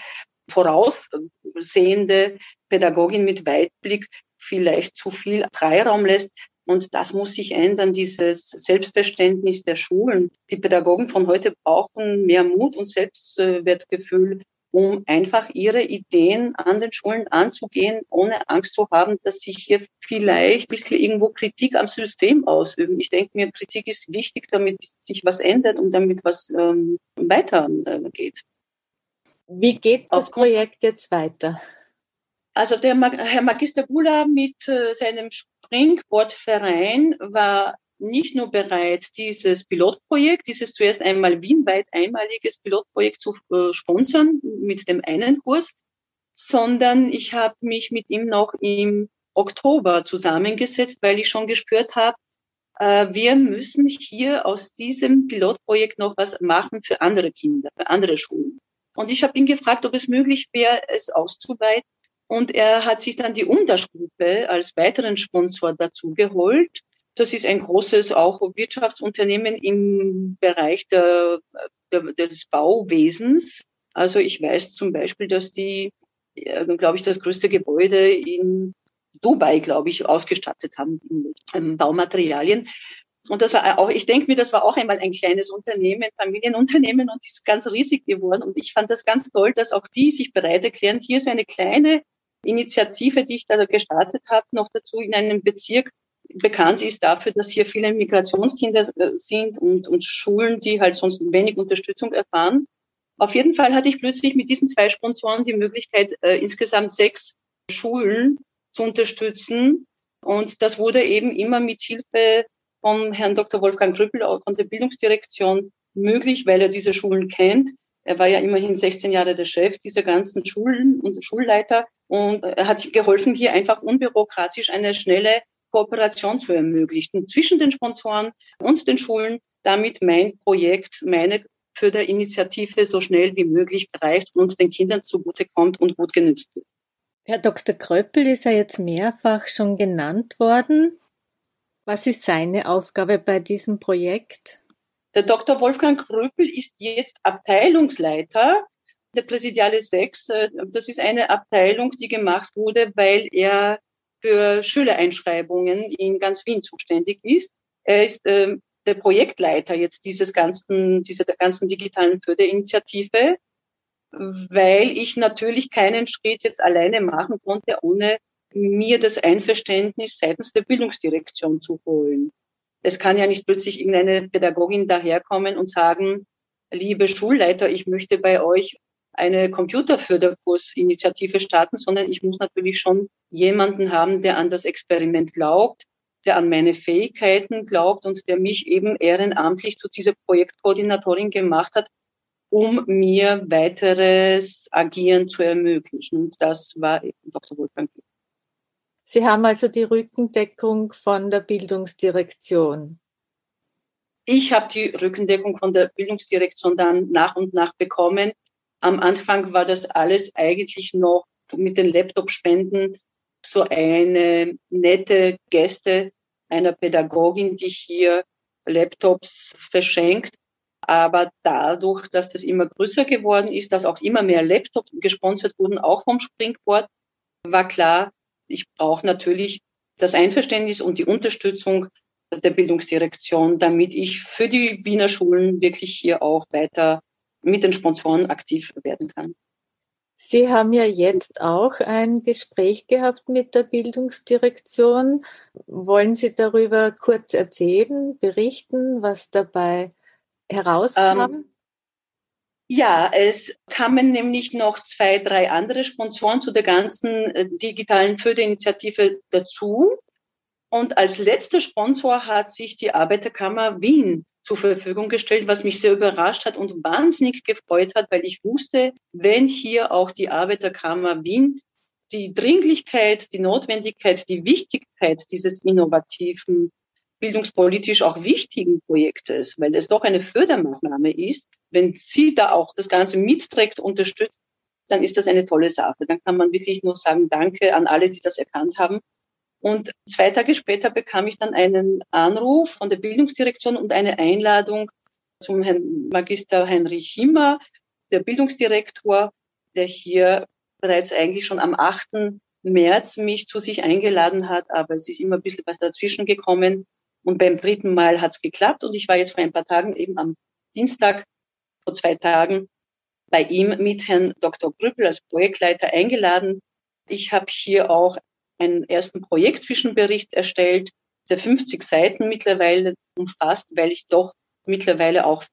voraussehende Pädagogin mit Weitblick vielleicht zu viel Freiraum lässt. Und das muss sich ändern, dieses Selbstverständnis der Schulen. Die Pädagogen von heute brauchen mehr Mut und Selbstwertgefühl, um einfach ihre Ideen an den Schulen anzugehen, ohne Angst zu haben, dass sich hier vielleicht ein bisschen irgendwo Kritik am System ausüben. Ich denke mir, Kritik ist wichtig, damit sich was ändert und damit was ähm, weitergeht. Äh, Wie geht das Projekt jetzt weiter? Also der Herr Magister Gula mit äh, seinem Springboardverein war nicht nur bereit, dieses Pilotprojekt, dieses zuerst einmal wienweit einmaliges Pilotprojekt zu äh, sponsern mit dem einen Kurs, sondern ich habe mich mit ihm noch im Oktober zusammengesetzt, weil ich schon gespürt habe, äh, wir müssen hier aus diesem Pilotprojekt noch was machen für andere Kinder, für andere Schulen. Und ich habe ihn gefragt, ob es möglich wäre, es auszuweiten. Und er hat sich dann die Untergruppe als weiteren Sponsor dazu geholt. Das ist ein großes auch Wirtschaftsunternehmen im Bereich der, der, des Bauwesens. Also ich weiß zum Beispiel, dass die, äh, glaube ich, das größte Gebäude in Dubai, glaube ich, ausgestattet haben mit ähm, Baumaterialien. Und das war auch, ich denke mir, das war auch einmal ein kleines Unternehmen, Familienunternehmen und ist ganz riesig geworden. Und ich fand das ganz toll, dass auch die sich bereit erklären, hier so eine kleine Initiative, die ich da gestartet habe, noch dazu in einem Bezirk bekannt ist dafür, dass hier viele Migrationskinder äh, sind und, und Schulen, die halt sonst wenig Unterstützung erfahren. Auf jeden Fall hatte ich plötzlich mit diesen zwei Sponsoren die Möglichkeit, äh, insgesamt sechs Schulen zu unterstützen Und das wurde eben immer mit Hilfe von Herrn Dr. Wolfgang Grüppel von der Bildungsdirektion möglich, weil er diese Schulen kennt. Er war ja immerhin 16 Jahre der Chef dieser ganzen Schulen und Schulleiter und er hat geholfen, hier einfach unbürokratisch eine schnelle Kooperation zu ermöglichen zwischen den Sponsoren und den Schulen, damit mein Projekt, meine Förderinitiative so schnell wie möglich greift und den Kindern zugutekommt und gut genützt wird. Herr Dr. Kröppel ist ja jetzt mehrfach schon genannt worden. Was ist seine Aufgabe bei diesem Projekt? Der Dr. Wolfgang Kröppel ist jetzt Abteilungsleiter der Präsidiale 6. Das ist eine Abteilung, die gemacht wurde, weil er für Schülereinschreibungen in ganz Wien zuständig ist. Er ist äh, der Projektleiter jetzt dieses ganzen, dieser ganzen digitalen Förderinitiative weil ich natürlich keinen Schritt jetzt alleine machen konnte, ohne mir das Einverständnis seitens der Bildungsdirektion zu holen. Es kann ja nicht plötzlich irgendeine Pädagogin daherkommen und sagen, liebe Schulleiter, ich möchte bei euch eine Computerförderkursinitiative starten, sondern ich muss natürlich schon jemanden haben, der an das Experiment glaubt, der an meine Fähigkeiten glaubt und der mich eben ehrenamtlich zu dieser Projektkoordinatorin gemacht hat, um mir weiteres Agieren zu ermöglichen. Und das war Dr. Wolfgang Sie haben also die Rückendeckung von der Bildungsdirektion. Ich habe die Rückendeckung von der Bildungsdirektion dann nach und nach bekommen. Am Anfang war das alles eigentlich noch mit den Laptop-Spenden so eine nette Gäste einer Pädagogin, die hier Laptops verschenkt. Aber dadurch, dass das immer größer geworden ist, dass auch immer mehr Laptops gesponsert wurden, auch vom Springboard, war klar, ich brauche natürlich das Einverständnis und die Unterstützung der Bildungsdirektion, damit ich für die Wiener Schulen wirklich hier auch weiter mit den Sponsoren aktiv werden kann. Sie haben ja jetzt auch ein Gespräch gehabt mit der Bildungsdirektion. Wollen Sie darüber kurz erzählen, berichten, was dabei herauskam? Ähm, ja, es kamen nämlich noch zwei, drei andere Sponsoren zu der ganzen äh, digitalen Förderinitiative dazu. Und als letzter Sponsor hat sich die Arbeiterkammer Wien zur Verfügung gestellt, was mich sehr überrascht hat und wahnsinnig gefreut hat, weil ich wusste, wenn hier auch die Arbeiterkammer Wien die Dringlichkeit, die Notwendigkeit, die Wichtigkeit dieses innovativen bildungspolitisch auch wichtigen Projektes, weil es doch eine Fördermaßnahme ist, wenn sie da auch das Ganze mitträgt, unterstützt, dann ist das eine tolle Sache. Dann kann man wirklich nur sagen, danke an alle, die das erkannt haben. Und zwei Tage später bekam ich dann einen Anruf von der Bildungsdirektion und eine Einladung zum Herrn Magister Heinrich Himmer, der Bildungsdirektor, der hier bereits eigentlich schon am 8. März mich zu sich eingeladen hat, aber es ist immer ein bisschen was dazwischen gekommen. Und beim dritten Mal hat es geklappt und ich war jetzt vor ein paar Tagen eben am Dienstag vor zwei Tagen bei ihm mit Herrn Dr. Grüppel als Projektleiter eingeladen. Ich habe hier auch einen ersten Projektzwischenbericht erstellt, der 50 Seiten mittlerweile umfasst, weil ich doch mittlerweile auch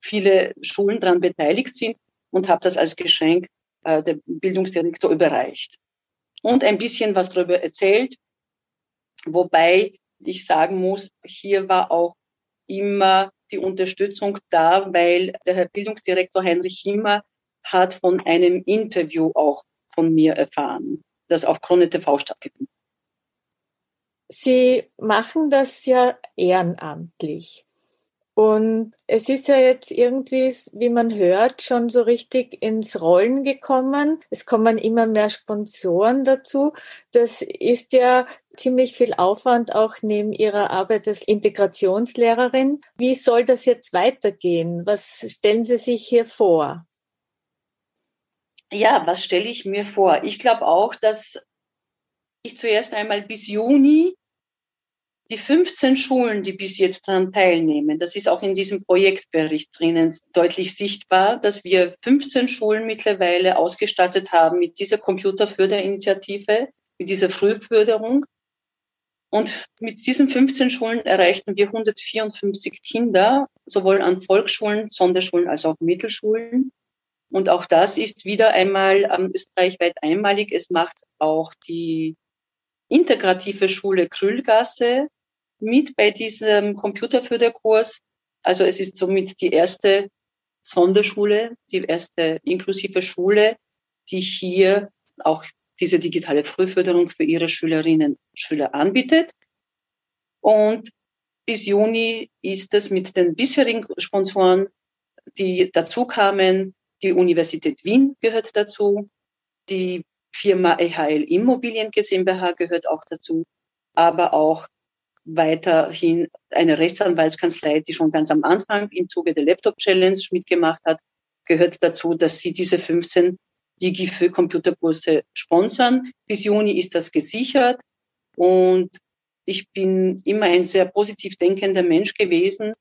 viele Schulen daran beteiligt sind und habe das als Geschenk äh, der Bildungsdirektor überreicht. Und ein bisschen was darüber erzählt, wobei ich sagen muss, hier war auch immer die Unterstützung da, weil der Herr Bildungsdirektor Heinrich Himmer hat von einem Interview auch von mir erfahren, das auf Krone TV stattgefunden. Sie machen das ja ehrenamtlich. Und es ist ja jetzt irgendwie, wie man hört, schon so richtig ins Rollen gekommen. Es kommen immer mehr Sponsoren dazu. Das ist ja ziemlich viel Aufwand auch neben Ihrer Arbeit als Integrationslehrerin. Wie soll das jetzt weitergehen? Was stellen Sie sich hier vor? Ja, was stelle ich mir vor? Ich glaube auch, dass ich zuerst einmal bis Juni die 15 Schulen, die bis jetzt daran teilnehmen, das ist auch in diesem Projektbericht drinnen deutlich sichtbar, dass wir 15 Schulen mittlerweile ausgestattet haben mit dieser Computerförderinitiative, mit dieser Frühförderung. Und mit diesen 15 Schulen erreichten wir 154 Kinder, sowohl an Volksschulen, Sonderschulen als auch Mittelschulen. Und auch das ist wieder einmal ähm, österreichweit einmalig. Es macht auch die integrative Schule Krüllgasse mit bei diesem Computerförderkurs. Also es ist somit die erste Sonderschule, die erste inklusive Schule, die hier auch diese digitale Frühförderung für ihre Schülerinnen und Schüler anbietet. Und bis Juni ist es mit den bisherigen Sponsoren, die dazu kamen, die Universität Wien gehört dazu, die Firma EHL Immobilien GmbH gehört auch dazu, aber auch weiterhin eine Rechtsanwaltskanzlei, die schon ganz am Anfang im Zuge der Laptop Challenge mitgemacht hat, gehört dazu, dass sie diese 15 Digi für Computerkurse sponsern. Bis Juni ist das gesichert. Und ich bin immer ein sehr positiv denkender Mensch gewesen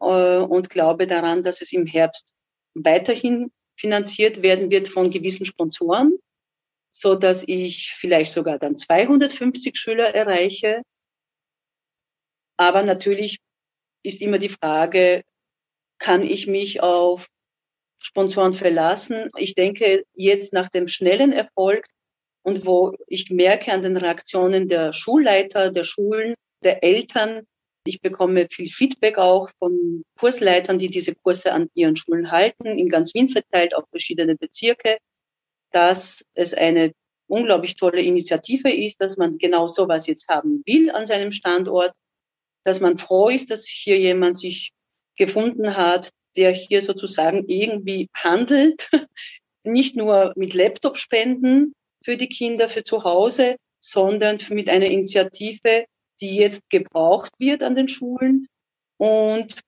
äh, und glaube daran, dass es im Herbst weiterhin finanziert werden wird von gewissen Sponsoren, so dass ich vielleicht sogar dann 250 Schüler erreiche. Aber natürlich ist immer die Frage, kann ich mich auf Sponsoren verlassen? Ich denke, jetzt nach dem schnellen Erfolg und wo ich merke an den Reaktionen der Schulleiter, der Schulen, der Eltern, ich bekomme viel Feedback auch von Kursleitern, die diese Kurse an ihren Schulen halten, in ganz Wien verteilt auf verschiedene Bezirke, dass es eine unglaublich tolle Initiative ist, dass man genau sowas jetzt haben will an seinem Standort, dass man froh ist, dass hier jemand sich gefunden hat, der hier sozusagen irgendwie handelt, nicht nur mit Laptop-Spenden für die Kinder, für zu Hause, sondern mit einer Initiative, die jetzt gebraucht wird an den Schulen. Und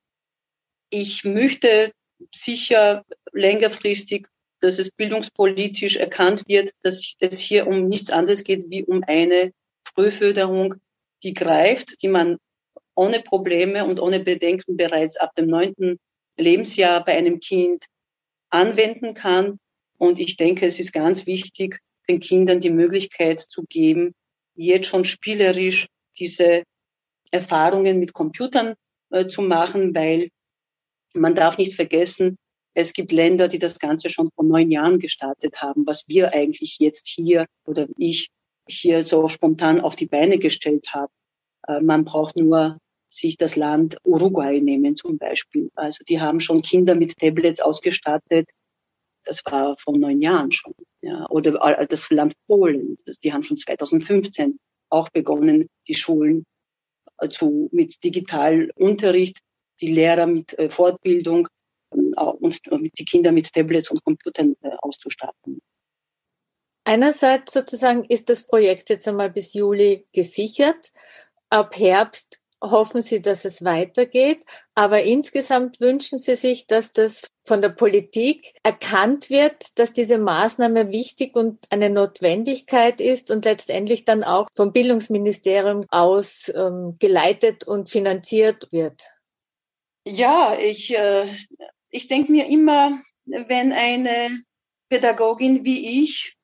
ich möchte sicher längerfristig, dass es bildungspolitisch erkannt wird, dass es hier um nichts anderes geht wie um eine Frühförderung, die greift, die man ohne Probleme und ohne Bedenken bereits ab dem neunten Lebensjahr bei einem Kind anwenden kann. Und ich denke, es ist ganz wichtig, den Kindern die Möglichkeit zu geben, jetzt schon spielerisch diese Erfahrungen mit Computern äh, zu machen, weil man darf nicht vergessen, es gibt Länder, die das Ganze schon vor neun Jahren gestartet haben, was wir eigentlich jetzt hier oder ich hier so spontan auf die Beine gestellt habe. Äh, man braucht nur sich das Land Uruguay nehmen zum Beispiel. Also die haben schon Kinder mit Tablets ausgestattet. Das war vor neun Jahren schon. Ja. Oder äh, das Land Polen, das, die haben schon 2015 auch begonnen, die Schulen äh, zu, mit Digitalunterricht, die Lehrer mit äh, Fortbildung äh, und mit die Kinder mit Tablets und Computern auszustatten. Einerseits sozusagen ist das Projekt jetzt einmal bis Juli gesichert. Ab Herbst hoffen Sie, dass es weitergeht. Aber insgesamt wünschen Sie sich, dass das von der Politik erkannt wird, dass diese Maßnahme wichtig und eine Notwendigkeit ist und letztendlich dann auch vom Bildungsministerium aus ähm, geleitet und finanziert wird. Ja, ich, äh, ich denke mir immer, wenn eine Pädagogin wie ich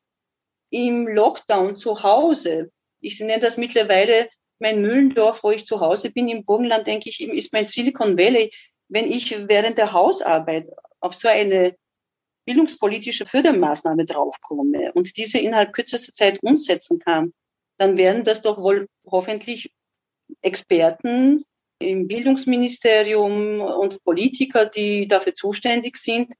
im Lockdown zu Hause, ich nenne das mittlerweile mein Mühlendorf, wo ich zu Hause bin im Burgenland, denke ich, ist mein Silicon Valley. Wenn ich während der Hausarbeit auf so eine bildungspolitische Fördermaßnahme draufkomme und diese innerhalb kürzester Zeit umsetzen kann, dann werden das doch wohl hoffentlich Experten im Bildungsministerium und Politiker, die dafür zuständig sind,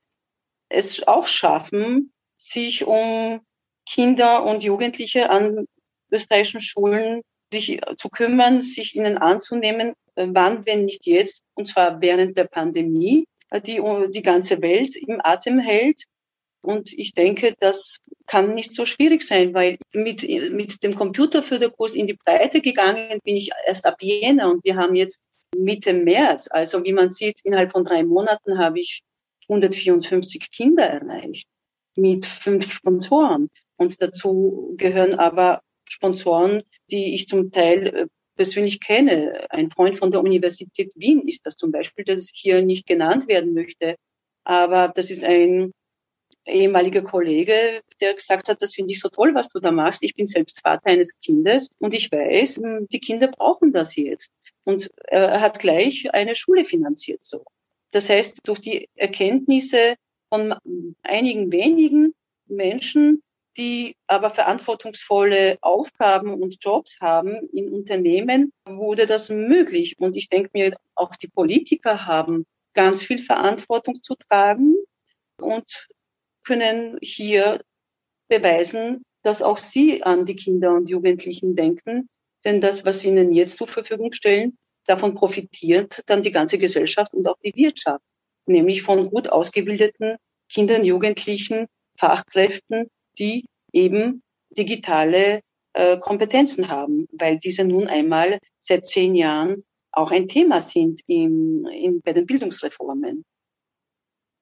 es auch schaffen, sich um Kinder und Jugendliche an österreichischen Schulen sich zu kümmern, sich ihnen anzunehmen, äh, wann, wenn nicht jetzt, und zwar während der Pandemie, äh, die die ganze Welt im Atem hält. Und ich denke, das kann nicht so schwierig sein, weil mit, mit dem Computerförderkurs in die Breite gegangen bin ich erst ab Jänner und wir haben jetzt Mitte März. Also wie man sieht, innerhalb von drei Monaten habe ich 154 Kinder erreicht mit fünf Sponsoren. Und dazu gehören aber Sponsoren, die ich zum Teil äh, persönlich kenne. Ein Freund von der Universität Wien ist das zum Beispiel, das hier nicht genannt werden möchte. Aber das ist ein ehemaliger Kollege, der gesagt hat, das finde ich so toll, was du da machst. Ich bin selbst Vater eines Kindes und ich weiß, hm, die Kinder brauchen das jetzt. Und er hat gleich eine Schule finanziert so. Das heißt, durch die Erkenntnisse von einigen wenigen Menschen die aber verantwortungsvolle Aufgaben und Jobs haben in Unternehmen, wurde das möglich. Und ich denke mir, auch die Politiker haben ganz viel Verantwortung zu tragen und können hier beweisen, dass auch sie an die Kinder und Jugendlichen denken. Denn das, was sie ihnen jetzt zur Verfügung stellen, davon profitiert dann die ganze Gesellschaft und auch die Wirtschaft, nämlich von gut ausgebildeten Kindern, Jugendlichen, Fachkräften, die eben digitale äh, Kompetenzen haben, weil diese nun einmal seit zehn Jahren auch ein Thema sind im, in, bei den Bildungsreformen.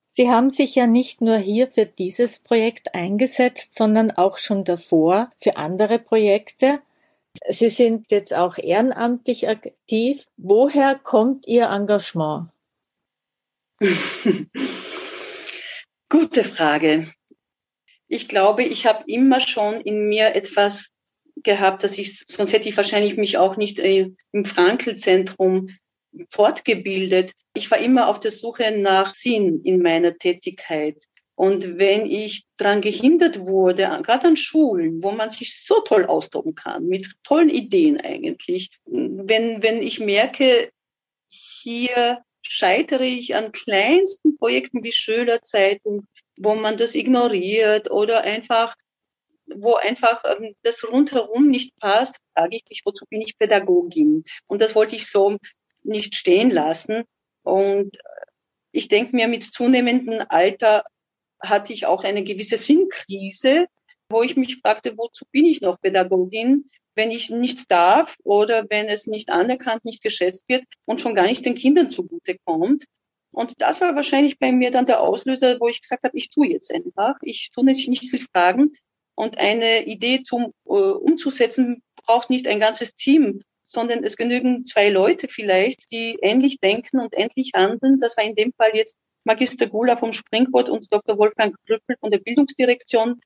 Sie haben sich ja nicht nur hier für dieses Projekt eingesetzt, sondern auch schon davor für andere Projekte. Sie sind jetzt auch ehrenamtlich aktiv. Woher kommt Ihr Engagement? Gute Frage. Ich glaube, ich habe immer schon in mir etwas gehabt, dass ich, sonst hätte ich wahrscheinlich mich auch nicht äh, im Frankl-Zentrum fortgebildet. Ich war immer auf der Suche nach Sinn in meiner Tätigkeit. Und wenn ich daran gehindert wurde, gerade an Schulen, wo man sich so toll austoben kann, mit tollen Ideen eigentlich, wenn, wenn ich merke, hier scheitere ich an kleinsten Projekten wie Schülerzeitung, wo man das ignoriert oder einfach, wo einfach ähm, das rundherum nicht passt, frage ich mich, wozu bin ich Pädagogin? Und das wollte ich so nicht stehen lassen. Und ich denke mir, mit zunehmendem Alter hatte ich auch eine gewisse Sinnkrise, wo ich mich fragte, wozu bin ich noch Pädagogin, wenn ich nichts darf oder wenn es nicht anerkannt, nicht geschätzt wird und schon gar nicht den Kindern zugute kommt. Und das war wahrscheinlich bei mir dann der Auslöser, wo ich gesagt habe, ich tue jetzt einfach. Ich tue nicht, nicht viel Fragen. Und eine Idee zum äh, umzusetzen braucht nicht ein ganzes Team, sondern es genügen zwei Leute vielleicht, die ähnlich denken und ähnlich handeln. Das war in dem Fall jetzt Magister Gula vom Springboard und Dr. Wolfgang Krüppel von der Bildungsdirektion.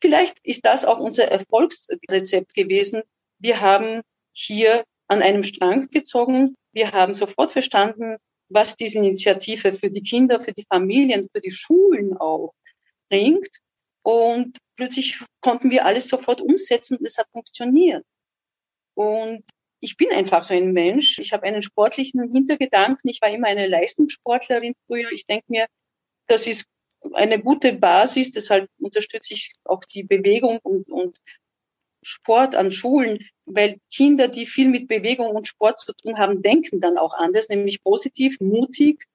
Vielleicht ist das auch unser Erfolgsrezept gewesen. Wir haben hier an einem Strang gezogen. Wir haben sofort verstanden, was diese Initiative für die Kinder, für die Familien, für die Schulen auch bringt. Und plötzlich konnten wir alles sofort umsetzen und es hat funktioniert. Und ich bin einfach so ein Mensch. Ich habe einen sportlichen Hintergedanken. Ich war immer eine Leistungssportlerin früher. Ich denke mir, das ist eine gute Basis. Deshalb unterstütze ich auch die Bewegung und, und Sport an Schulen, weil Kinder, die viel mit Bewegung und Sport zu tun haben, denken dann auch anders, nämlich positiv, mutig,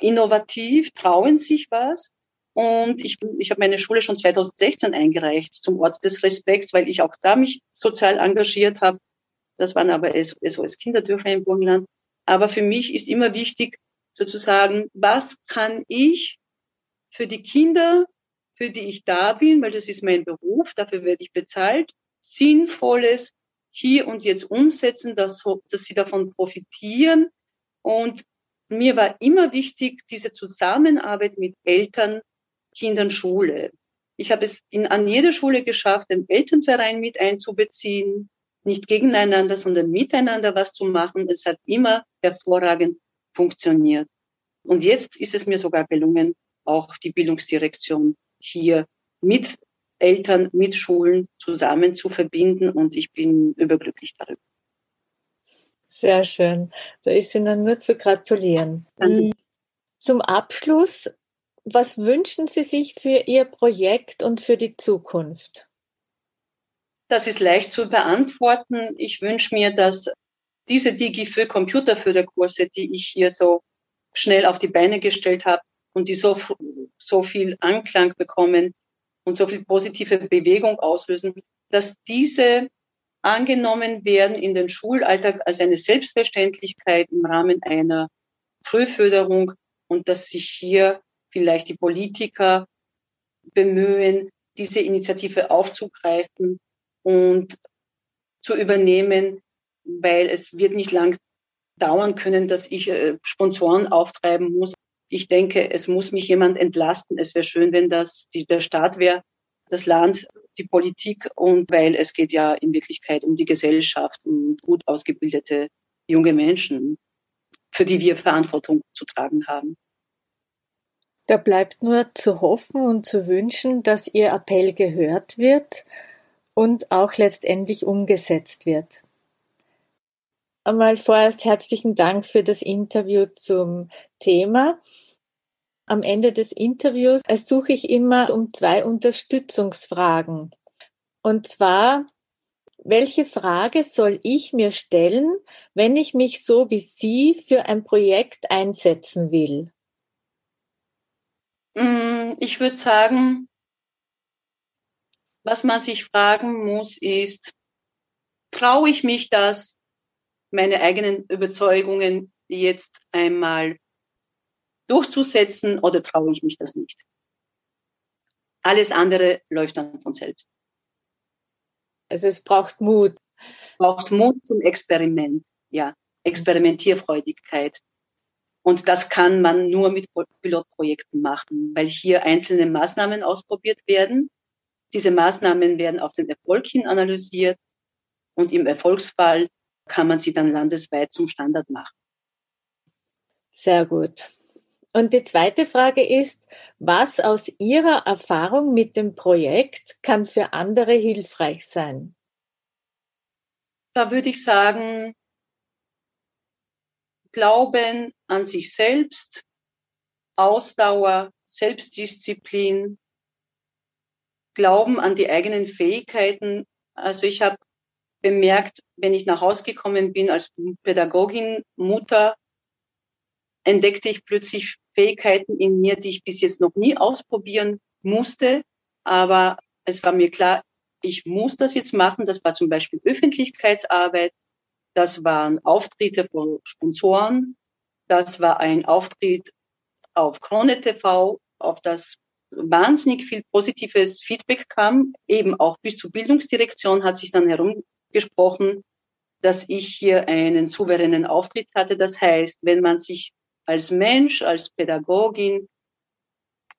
innovativ, trauen sich was. Und ich, ich habe meine Schule schon 2016 eingereicht zum Ort des Respekts, weil ich auch da mich sozial engagiert habe. Das waren aber SOS Kinderdörfer im Burgenland. Aber für mich ist immer wichtig, sozusagen, was kann ich für die Kinder, für die ich da bin, weil das ist mein Beruf, dafür werde ich bezahlt, Sinnvolles hier und jetzt umsetzen, dass, dass sie davon profitieren. Und mir war immer wichtig, diese Zusammenarbeit mit Eltern, Kindern, Schule. Ich habe es in, an jeder Schule geschafft, den Elternverein mit einzubeziehen, nicht gegeneinander, sondern miteinander was zu machen. Es hat immer hervorragend funktioniert. Und jetzt ist es mir sogar gelungen, auch die Bildungsdirektion hier mit Eltern, mit Schulen zusammen zu verbinden. Und ich bin überglücklich darüber. Sehr schön. Da ist Ihnen nur zu gratulieren. Danke. Zum Abschluss, was wünschen Sie sich für Ihr Projekt und für die Zukunft? Das ist leicht zu beantworten. Ich wünsche mir, dass diese DigiFö Computerförderkurse, die ich hier so schnell auf die Beine gestellt habe und die so, so viel Anklang bekommen und so viel positive Bewegung auslösen, dass diese angenommen werden in den Schulalltag als eine Selbstverständlichkeit im Rahmen einer Frühförderung und dass sich hier vielleicht die Politiker bemühen, diese Initiative aufzugreifen und zu übernehmen, weil es wird nicht lang dauern können, dass ich äh, Sponsoren auftreiben muss. Ich denke, es muss mich jemand entlasten. Es wäre schön, wenn das die, der Staat wäre, das Land, die Politik und weil es geht ja in Wirklichkeit um die Gesellschaft, um gut ausgebildete junge Menschen, für die wir Verantwortung zu tragen haben. Da bleibt nur zu hoffen und zu wünschen, dass Ihr Appell gehört wird und auch letztendlich umgesetzt wird. Einmal vorerst herzlichen Dank für das Interview zum Thema. Am Ende des Interviews ersuche ich immer um zwei Unterstützungsfragen. Und zwar, welche Frage soll ich mir stellen, wenn ich mich so wie Sie für ein Projekt einsetzen will? Mm, ich würde sagen, was man sich fragen muss, ist, traue ich mich das, meine eigenen Überzeugungen jetzt einmal durchzusetzen oder traue ich mich das nicht? Alles andere läuft dann von selbst. Also es braucht Mut. Es braucht Mut zum Experiment, ja, Experimentierfreudigkeit. Und das kann man nur mit Pilotprojekten machen, weil hier einzelne Maßnahmen ausprobiert werden. Diese Maßnahmen werden auf den Erfolg hin analysiert und im Erfolgsfall kann man sie dann landesweit zum Standard machen. Sehr gut. Und die zweite Frage ist, was aus Ihrer Erfahrung mit dem Projekt kann für andere hilfreich sein? Da würde ich sagen, Glauben an sich selbst, Ausdauer, Selbstdisziplin, Glauben an die eigenen Fähigkeiten. Also ich habe bemerkt, wenn ich nach Hause gekommen bin als Pädagogin, Mutter, entdeckte ich plötzlich Fähigkeiten in mir, die ich bis jetzt noch nie ausprobieren musste. Aber es war mir klar, ich muss das jetzt machen. Das war zum Beispiel Öffentlichkeitsarbeit. Das waren Auftritte von Sponsoren. Das war ein Auftritt auf Krone TV, auf das wahnsinnig viel positives Feedback kam. Eben auch bis zur Bildungsdirektion hat sich dann herumgesprochen, dass ich hier einen souveränen Auftritt hatte. Das heißt, wenn man sich als Mensch, als Pädagogin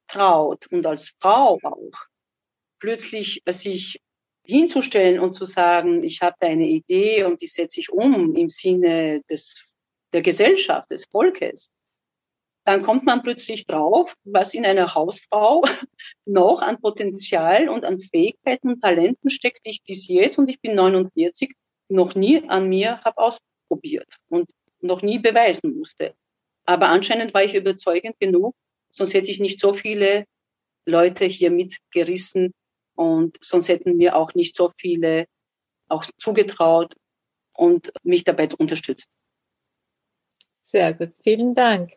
traut und als Frau auch, plötzlich sich hinzustellen und zu sagen, ich habe da eine Idee und die setze ich um im Sinne des, der Gesellschaft, des Volkes, dann kommt man plötzlich drauf, was in einer Hausfrau noch an Potenzial und an Fähigkeiten und Talenten steckt, die ich bis jetzt, und ich bin 49, noch nie an mir habe ausprobiert und noch nie beweisen musste. Aber anscheinend war ich überzeugend genug, sonst hätte ich nicht so viele Leute hier mitgerissen und sonst hätten mir auch nicht so viele auch zugetraut und mich dabei unterstützt. Sehr gut, vielen Dank.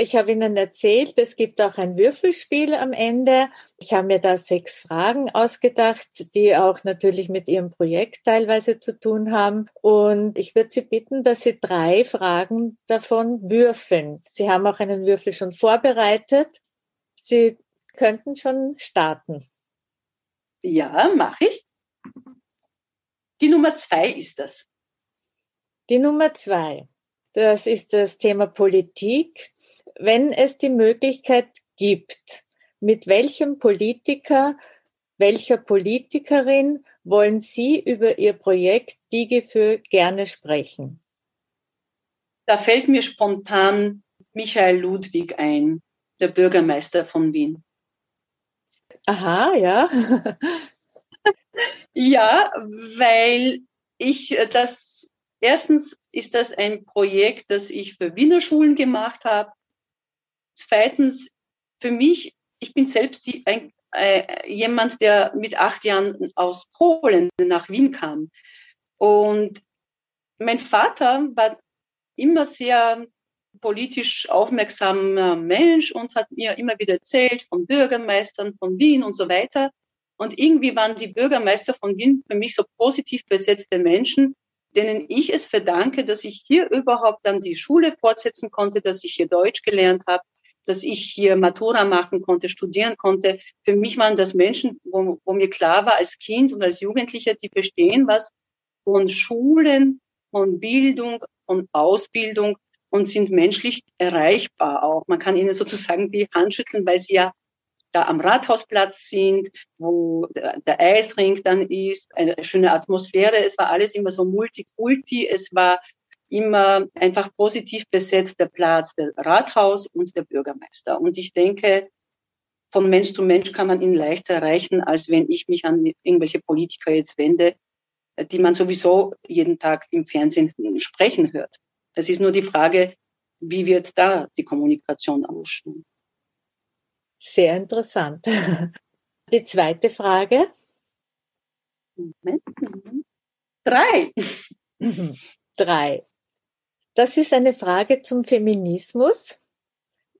Ich habe Ihnen erzählt, es gibt auch ein Würfelspiel am Ende. Ich habe mir da sechs Fragen ausgedacht, die auch natürlich mit Ihrem Projekt teilweise zu tun haben. Und ich würde Sie bitten, dass Sie drei Fragen davon würfeln. Sie haben auch einen Würfel schon vorbereitet. Sie könnten schon starten. Ja, mache ich. Die Nummer zwei ist das. Die Nummer zwei. Das ist das Thema Politik wenn es die Möglichkeit gibt, mit welchem Politiker, welcher Politikerin wollen Sie über Ihr Projekt DigiFür gerne sprechen? Da fällt mir spontan Michael Ludwig ein, der Bürgermeister von Wien. Aha, ja. ja, weil ich das, erstens ist das ein Projekt, das ich für Wiener Schulen gemacht habe. Zweitens, für mich, ich bin selbst die, ein, äh, jemand, der mit acht Jahren aus Polen nach Wien kam. Und mein Vater war immer sehr politisch aufmerksamer Mensch und hat mir immer wieder erzählt von Bürgermeistern von Wien und so weiter. Und irgendwie waren die Bürgermeister von Wien für mich so positiv besetzte Menschen, denen ich es verdanke, dass ich hier überhaupt dann die Schule fortsetzen konnte, dass ich hier Deutsch gelernt habe, dass ich hier Matura machen konnte, studieren konnte. Für mich waren das Menschen, wo, wo mir klar war als Kind und als Jugendlicher, die verstehen was von Schulen, von Bildung, von Ausbildung und sind menschlich erreichbar auch. Man kann ihnen sozusagen die Hand schütteln, weil sie ja da am Rathausplatz sind, wo der, Eisring dann ist, eine schöne Atmosphäre. Es war alles immer so multikulti. Es war immer einfach positiv besetzt der Platz der Rathaus und der Bürgermeister. Und ich denke, von Mensch zu Mensch kann man ihn leichter erreichen, als wenn ich mich an irgendwelche Politiker jetzt wende, die man sowieso jeden Tag im Fernsehen sprechen hört. Es ist nur die Frage, wie wird da die Kommunikation ausschauen? Sehr interessant. Die zweite Frage. Moment. Drei. Drei. Das ist eine Frage zum Feminismus.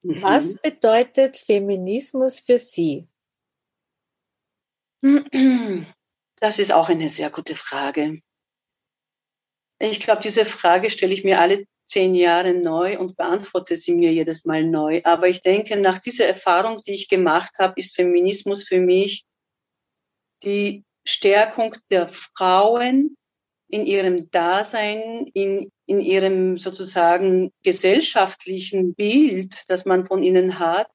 Was mhm. bedeutet Feminismus für Sie? Das ist auch eine sehr gute Frage. Ich glaube, diese Frage stelle ich mir alle zehn Jahre neu und beantworte sie mir jedes Mal neu. Aber ich denke, nach dieser Erfahrung, die ich gemacht habe, ist Feminismus für mich die Stärkung der Frauen in ihrem Dasein, in, in ihrem sozusagen gesellschaftlichen Bild, das man von ihnen hat,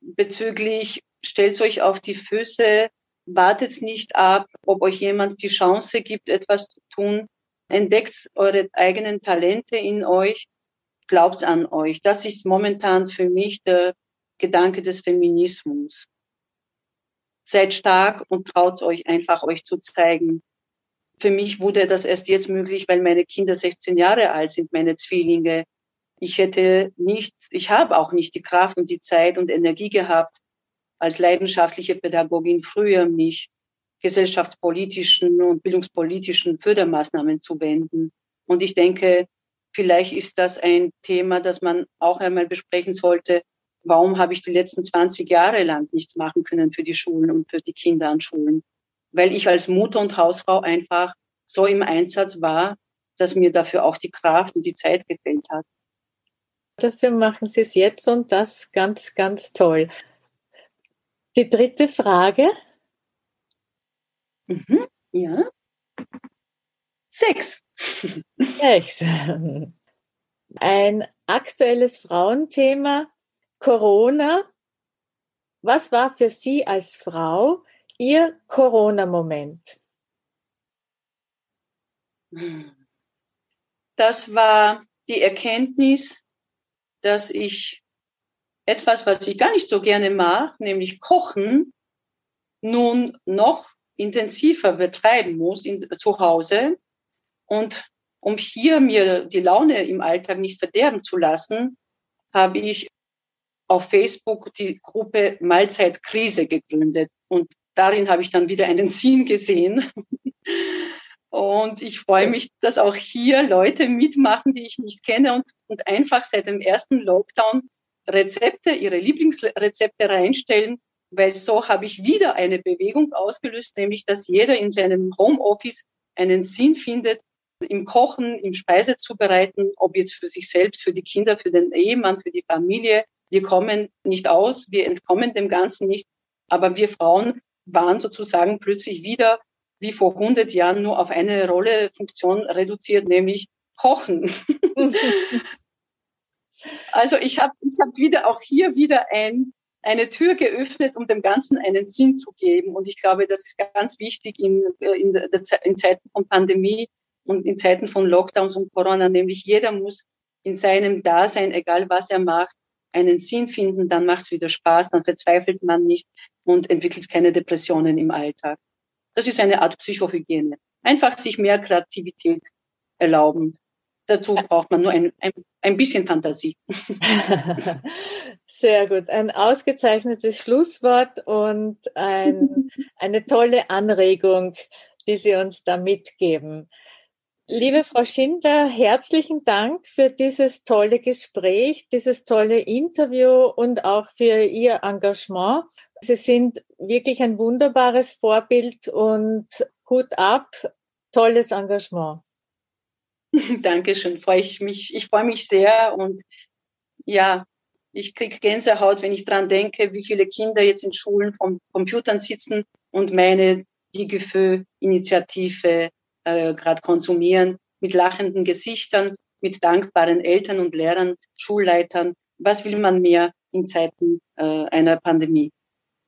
bezüglich stellt euch auf die Füße, wartet nicht ab, ob euch jemand die Chance gibt, etwas zu tun, entdeckt eure eigenen Talente in euch, glaubt an euch. Das ist momentan für mich der Gedanke des Feminismus. Seid stark und traut euch einfach, euch zu zeigen. Für mich wurde das erst jetzt möglich, weil meine Kinder 16 Jahre alt sind, meine Zwillinge. Ich hätte nicht, ich habe auch nicht die Kraft und die Zeit und Energie gehabt, als leidenschaftliche Pädagogin früher mich gesellschaftspolitischen und bildungspolitischen Fördermaßnahmen zu wenden. Und ich denke, vielleicht ist das ein Thema, das man auch einmal besprechen sollte. Warum habe ich die letzten 20 Jahre lang nichts machen können für die Schulen und für die Kinder an Schulen? Weil ich als Mutter und Hausfrau einfach so im Einsatz war, dass mir dafür auch die Kraft und die Zeit gefällt hat. Dafür machen Sie es jetzt und das ganz, ganz toll. Die dritte Frage. Mhm, ja. Sechs. Sechs. Ein aktuelles Frauenthema, Corona. Was war für Sie als Frau Ihr Corona-Moment? Das war die Erkenntnis, dass ich etwas, was ich gar nicht so gerne mache, nämlich Kochen, nun noch intensiver betreiben muss in, zu Hause. Und um hier mir die Laune im Alltag nicht verderben zu lassen, habe ich auf Facebook die Gruppe Mahlzeitkrise gegründet. Und darin habe ich dann wieder einen Sinn gesehen. Und ich freue mich, dass auch hier Leute mitmachen, die ich nicht kenne und, und einfach seit dem ersten Lockdown Rezepte, ihre Lieblingsrezepte reinstellen weil so habe ich wieder eine Bewegung ausgelöst, nämlich dass jeder in seinem Homeoffice einen Sinn findet, im Kochen, im Speise zu bereiten, ob jetzt für sich selbst, für die Kinder, für den Ehemann, für die Familie. Wir kommen nicht aus, wir entkommen dem Ganzen nicht, aber wir Frauen waren sozusagen plötzlich wieder wie vor 100 Jahren nur auf eine Rolle, Funktion reduziert, nämlich Kochen. also ich habe ich hab wieder auch hier wieder ein eine Tür geöffnet, um dem Ganzen einen Sinn zu geben. Und ich glaube, das ist ganz wichtig in, äh, in, der, in Zeiten von Pandemie und in Zeiten von Lockdowns und Corona, nämlich jeder muss in seinem Dasein, egal was er macht, einen Sinn finden, dann macht es wieder Spaß, dann verzweifelt man nicht und entwickelt keine Depressionen im Alltag. Das ist eine Art Psychohygiene. Einfach sich mehr Kreativität erlauben. Dazu braucht man nur ein, ein, ein bisschen Fantasie. Sehr gut. Ein ausgezeichnetes Schlusswort und ein, eine tolle Anregung, die Sie uns da mitgeben. Liebe Frau Schindler, herzlichen Dank für dieses tolle Gespräch, dieses tolle Interview und auch für Ihr Engagement. Sie sind wirklich ein wunderbares Vorbild und Hut ab, tolles Engagement. Dankeschön, freue ich mich. Ich freue mich sehr und ja, ich kriege Gänsehaut, wenn ich dran denke, wie viele Kinder jetzt in Schulen vom Computern sitzen und meine Digefö-Initiative äh, gerade konsumieren mit lachenden Gesichtern, mit dankbaren Eltern und Lehrern, Schulleitern. Was will man mehr in Zeiten äh, einer Pandemie?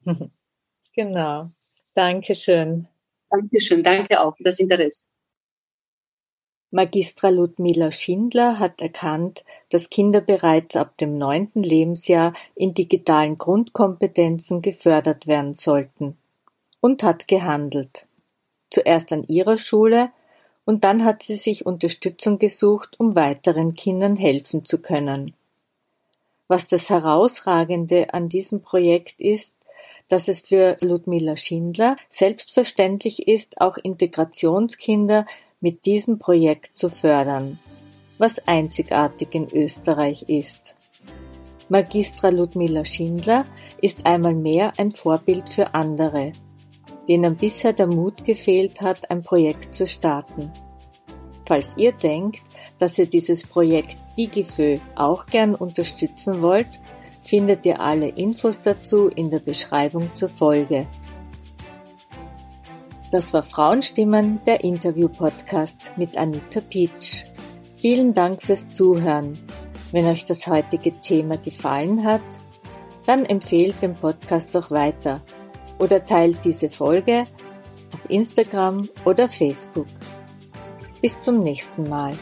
Genau. Dankeschön. Dankeschön. Danke auch für das Interesse. Magistra Ludmila Schindler hat erkannt, dass Kinder bereits ab dem neunten Lebensjahr in digitalen Grundkompetenzen gefördert werden sollten und hat gehandelt. Zuerst an ihrer Schule und dann hat sie sich Unterstützung gesucht, um weiteren Kindern helfen zu können. Was das Herausragende an diesem Projekt ist, dass es für Ludmila Schindler selbstverständlich ist, auch Integrationskinder mit diesem Projekt zu fördern, was einzigartig in Österreich ist. Magistra Ludmila Schindler ist einmal mehr ein Vorbild für andere, denen bisher der Mut gefehlt hat, ein Projekt zu starten. Falls ihr denkt, dass ihr dieses Projekt Digifö auch gern unterstützen wollt, findet ihr alle Infos dazu in der Beschreibung zur Folge. Das war Frauenstimmen, der Interview-Podcast mit Anita Pietsch. Vielen Dank fürs Zuhören. Wenn euch das heutige Thema gefallen hat, dann empfehlt den Podcast doch weiter oder teilt diese Folge auf Instagram oder Facebook. Bis zum nächsten Mal.